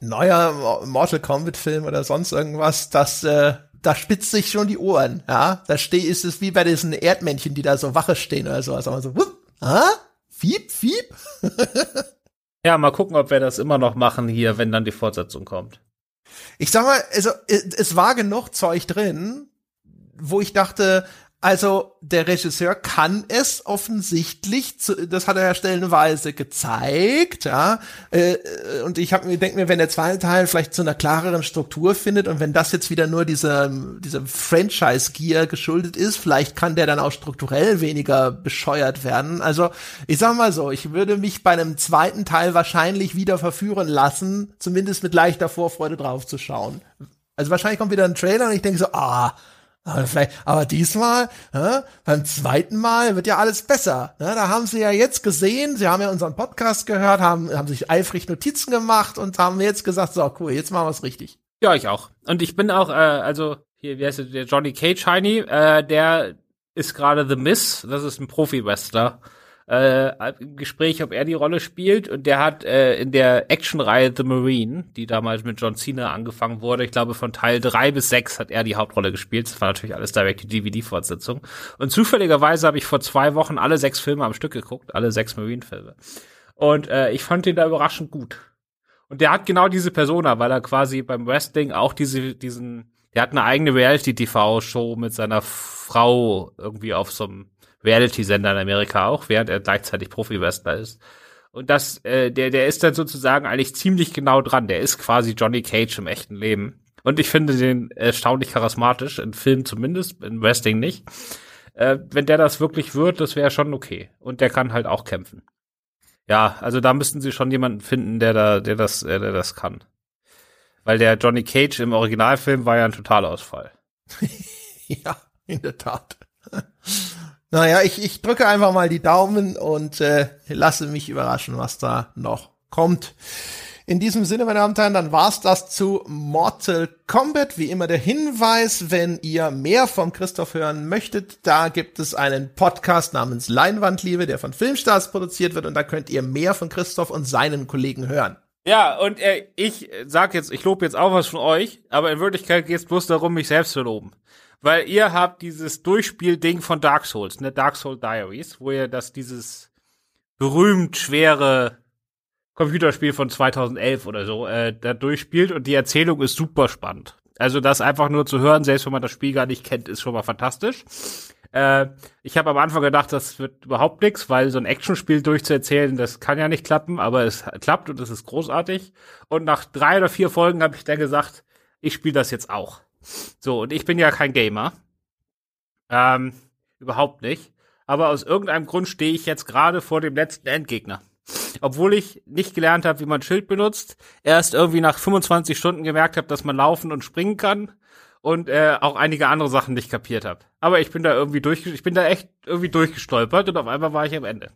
neuer Mortal Kombat Film oder sonst irgendwas, das äh, da spitzt sich schon die Ohren, ja. Da steh, ist es wie bei diesen Erdmännchen, die da so Wache stehen oder sowas. Aber so, wupp, ah, fiep, fiep. ja, mal gucken, ob wir das immer noch machen hier, wenn dann die Fortsetzung kommt. Ich sag mal, also es war genug Zeug drin, wo ich dachte, also der Regisseur kann es offensichtlich, zu, das hat er ja stellenweise gezeigt, ja. Äh, und ich habe mir denke mir, wenn der zweite Teil vielleicht zu einer klareren Struktur findet und wenn das jetzt wieder nur dieser dieser Franchise-Gear geschuldet ist, vielleicht kann der dann auch strukturell weniger bescheuert werden. Also ich sag mal so, ich würde mich bei einem zweiten Teil wahrscheinlich wieder verführen lassen, zumindest mit leichter Vorfreude drauf zu schauen. Also wahrscheinlich kommt wieder ein Trailer und ich denke so, ah, aber, vielleicht, aber diesmal, äh, beim zweiten Mal wird ja alles besser. Ne? Da haben sie ja jetzt gesehen, sie haben ja unseren Podcast gehört, haben, haben sich eifrig Notizen gemacht und haben jetzt gesagt, so cool, jetzt machen wir es richtig. Ja, ich auch. Und ich bin auch, äh, also hier, wie heißt der, der Johnny Cage Heini, äh, der ist gerade The Miss, das ist ein Profi-Wrestler äh, im Gespräch, ob er die Rolle spielt. Und der hat äh, in der Actionreihe The Marine, die damals mit John Cena angefangen wurde, ich glaube von Teil drei bis sechs hat er die Hauptrolle gespielt. Das war natürlich alles direkt die DVD-Fortsetzung. Und zufälligerweise habe ich vor zwei Wochen alle sechs Filme am Stück geguckt, alle sechs Marine-Filme. Und äh, ich fand den da überraschend gut. Und der hat genau diese Persona, weil er quasi beim Wrestling auch diese, diesen, der hat eine eigene Reality-TV-Show mit seiner Frau irgendwie auf so einem Reality-Sender in Amerika auch, während er gleichzeitig Profi-Wrestler ist. Und das, äh, der, der ist dann sozusagen eigentlich ziemlich genau dran. Der ist quasi Johnny Cage im echten Leben. Und ich finde den erstaunlich charismatisch, in Film zumindest, in Wrestling nicht. Äh, wenn der das wirklich wird, das wäre schon okay. Und der kann halt auch kämpfen. Ja, also da müssten sie schon jemanden finden, der da, der das, äh, der das kann. Weil der Johnny Cage im Originalfilm war ja ein Totalausfall. ja, in der Tat. Naja, ich, ich drücke einfach mal die Daumen und äh, lasse mich überraschen, was da noch kommt. In diesem Sinne, meine Damen und Herren, dann war's das zu Mortal Kombat. Wie immer der Hinweis, wenn ihr mehr von Christoph hören möchtet, da gibt es einen Podcast namens Leinwandliebe, der von Filmstars produziert wird und da könnt ihr mehr von Christoph und seinen Kollegen hören. Ja, und äh, ich sag jetzt, ich lobe jetzt auch was von euch, aber in Wirklichkeit geht es bloß darum, mich selbst zu loben. Weil ihr habt dieses Durchspielding von Dark Souls, ne, Dark Soul Diaries, wo ihr das dieses berühmt schwere Computerspiel von 2011 oder so äh, da durchspielt und die Erzählung ist super spannend. Also das einfach nur zu hören, selbst wenn man das Spiel gar nicht kennt, ist schon mal fantastisch. Äh, ich habe am Anfang gedacht, das wird überhaupt nichts, weil so ein Actionspiel durchzuerzählen, das kann ja nicht klappen, aber es klappt und es ist großartig. Und nach drei oder vier Folgen habe ich dann gesagt, ich spiele das jetzt auch. So, und ich bin ja kein Gamer. Ähm, überhaupt nicht. Aber aus irgendeinem Grund stehe ich jetzt gerade vor dem letzten Endgegner. Obwohl ich nicht gelernt habe, wie man Schild benutzt, erst irgendwie nach 25 Stunden gemerkt habe, dass man laufen und springen kann und äh, auch einige andere Sachen nicht kapiert habe. Aber ich bin da irgendwie durch, ich bin da echt irgendwie durchgestolpert und auf einmal war ich am Ende.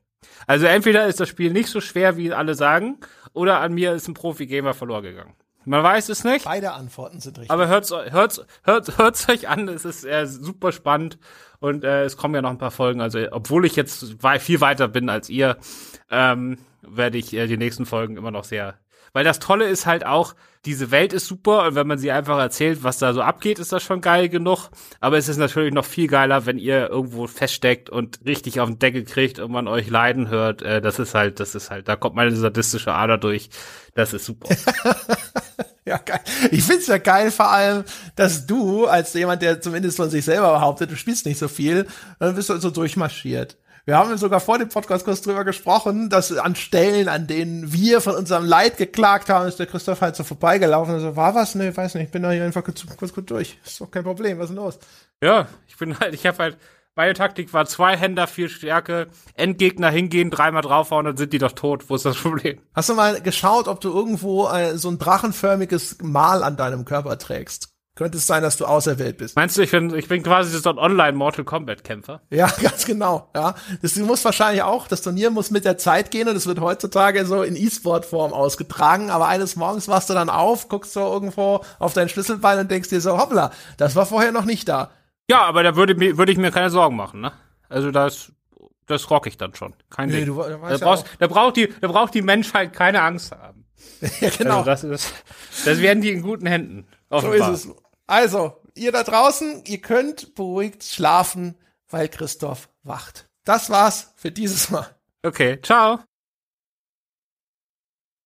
Also entweder ist das Spiel nicht so schwer, wie alle sagen, oder an mir ist ein Profi-Gamer verloren gegangen. Man weiß es nicht. Beide Antworten sind richtig. Aber hört's, hört's, hört's, hört's euch an, es ist äh, super spannend und äh, es kommen ja noch ein paar Folgen. Also, obwohl ich jetzt viel weiter bin als ihr, ähm, werde ich äh, die nächsten Folgen immer noch sehr. Weil das Tolle ist halt auch, diese Welt ist super und wenn man sie einfach erzählt, was da so abgeht, ist das schon geil genug. Aber es ist natürlich noch viel geiler, wenn ihr irgendwo feststeckt und richtig auf den Deckel kriegt und man euch leiden hört. Äh, das ist halt, das ist halt, da kommt meine sadistische Ader durch. Das ist super. ja, geil. Ich find's ja geil, vor allem, dass du, als jemand, der zumindest von sich selber behauptet, du spielst nicht so viel, dann bist du so durchmarschiert. Wir haben sogar vor dem Podcast kurz drüber gesprochen, dass an Stellen, an denen wir von unserem Leid geklagt haben, ist der Christoph halt so vorbeigelaufen und so, war was? Nee, weiß nicht, ich bin da hier einfach kurz, kurz, kurz durch. Ist doch kein Problem, was ist denn los? Ja, ich bin halt, ich habe halt, Meine Taktik war zwei Händer, viel Stärke, Endgegner hingehen, dreimal draufhauen, dann sind die doch tot. Wo ist das Problem? Hast du mal geschaut, ob du irgendwo äh, so ein drachenförmiges Mal an deinem Körper trägst? Könnte es sein, dass du auserwählt bist. Meinst du, ich bin, ich bin quasi so ein Online-Mortal Kombat-Kämpfer? Ja, ganz genau. Ja, das muss wahrscheinlich auch, das Turnier muss mit der Zeit gehen und es wird heutzutage so in E-Sport-Form ausgetragen. Aber eines Morgens wachst du dann auf, guckst so irgendwo auf dein Schlüsselbein und denkst dir so, hoppla, das war vorher noch nicht da. Ja, aber da würde, mir, würde ich mir keine Sorgen machen, ne? Also das, das rock ich dann schon. Kein nee, Ding. Du da, ja brauchst, da, braucht die, da braucht die Menschheit keine Angst haben. ja, genau. Also das, ist, das werden die in guten Händen. Offenbar. So ist es. Also, ihr da draußen, ihr könnt beruhigt schlafen, weil Christoph wacht. Das war's für dieses Mal. Okay, ciao.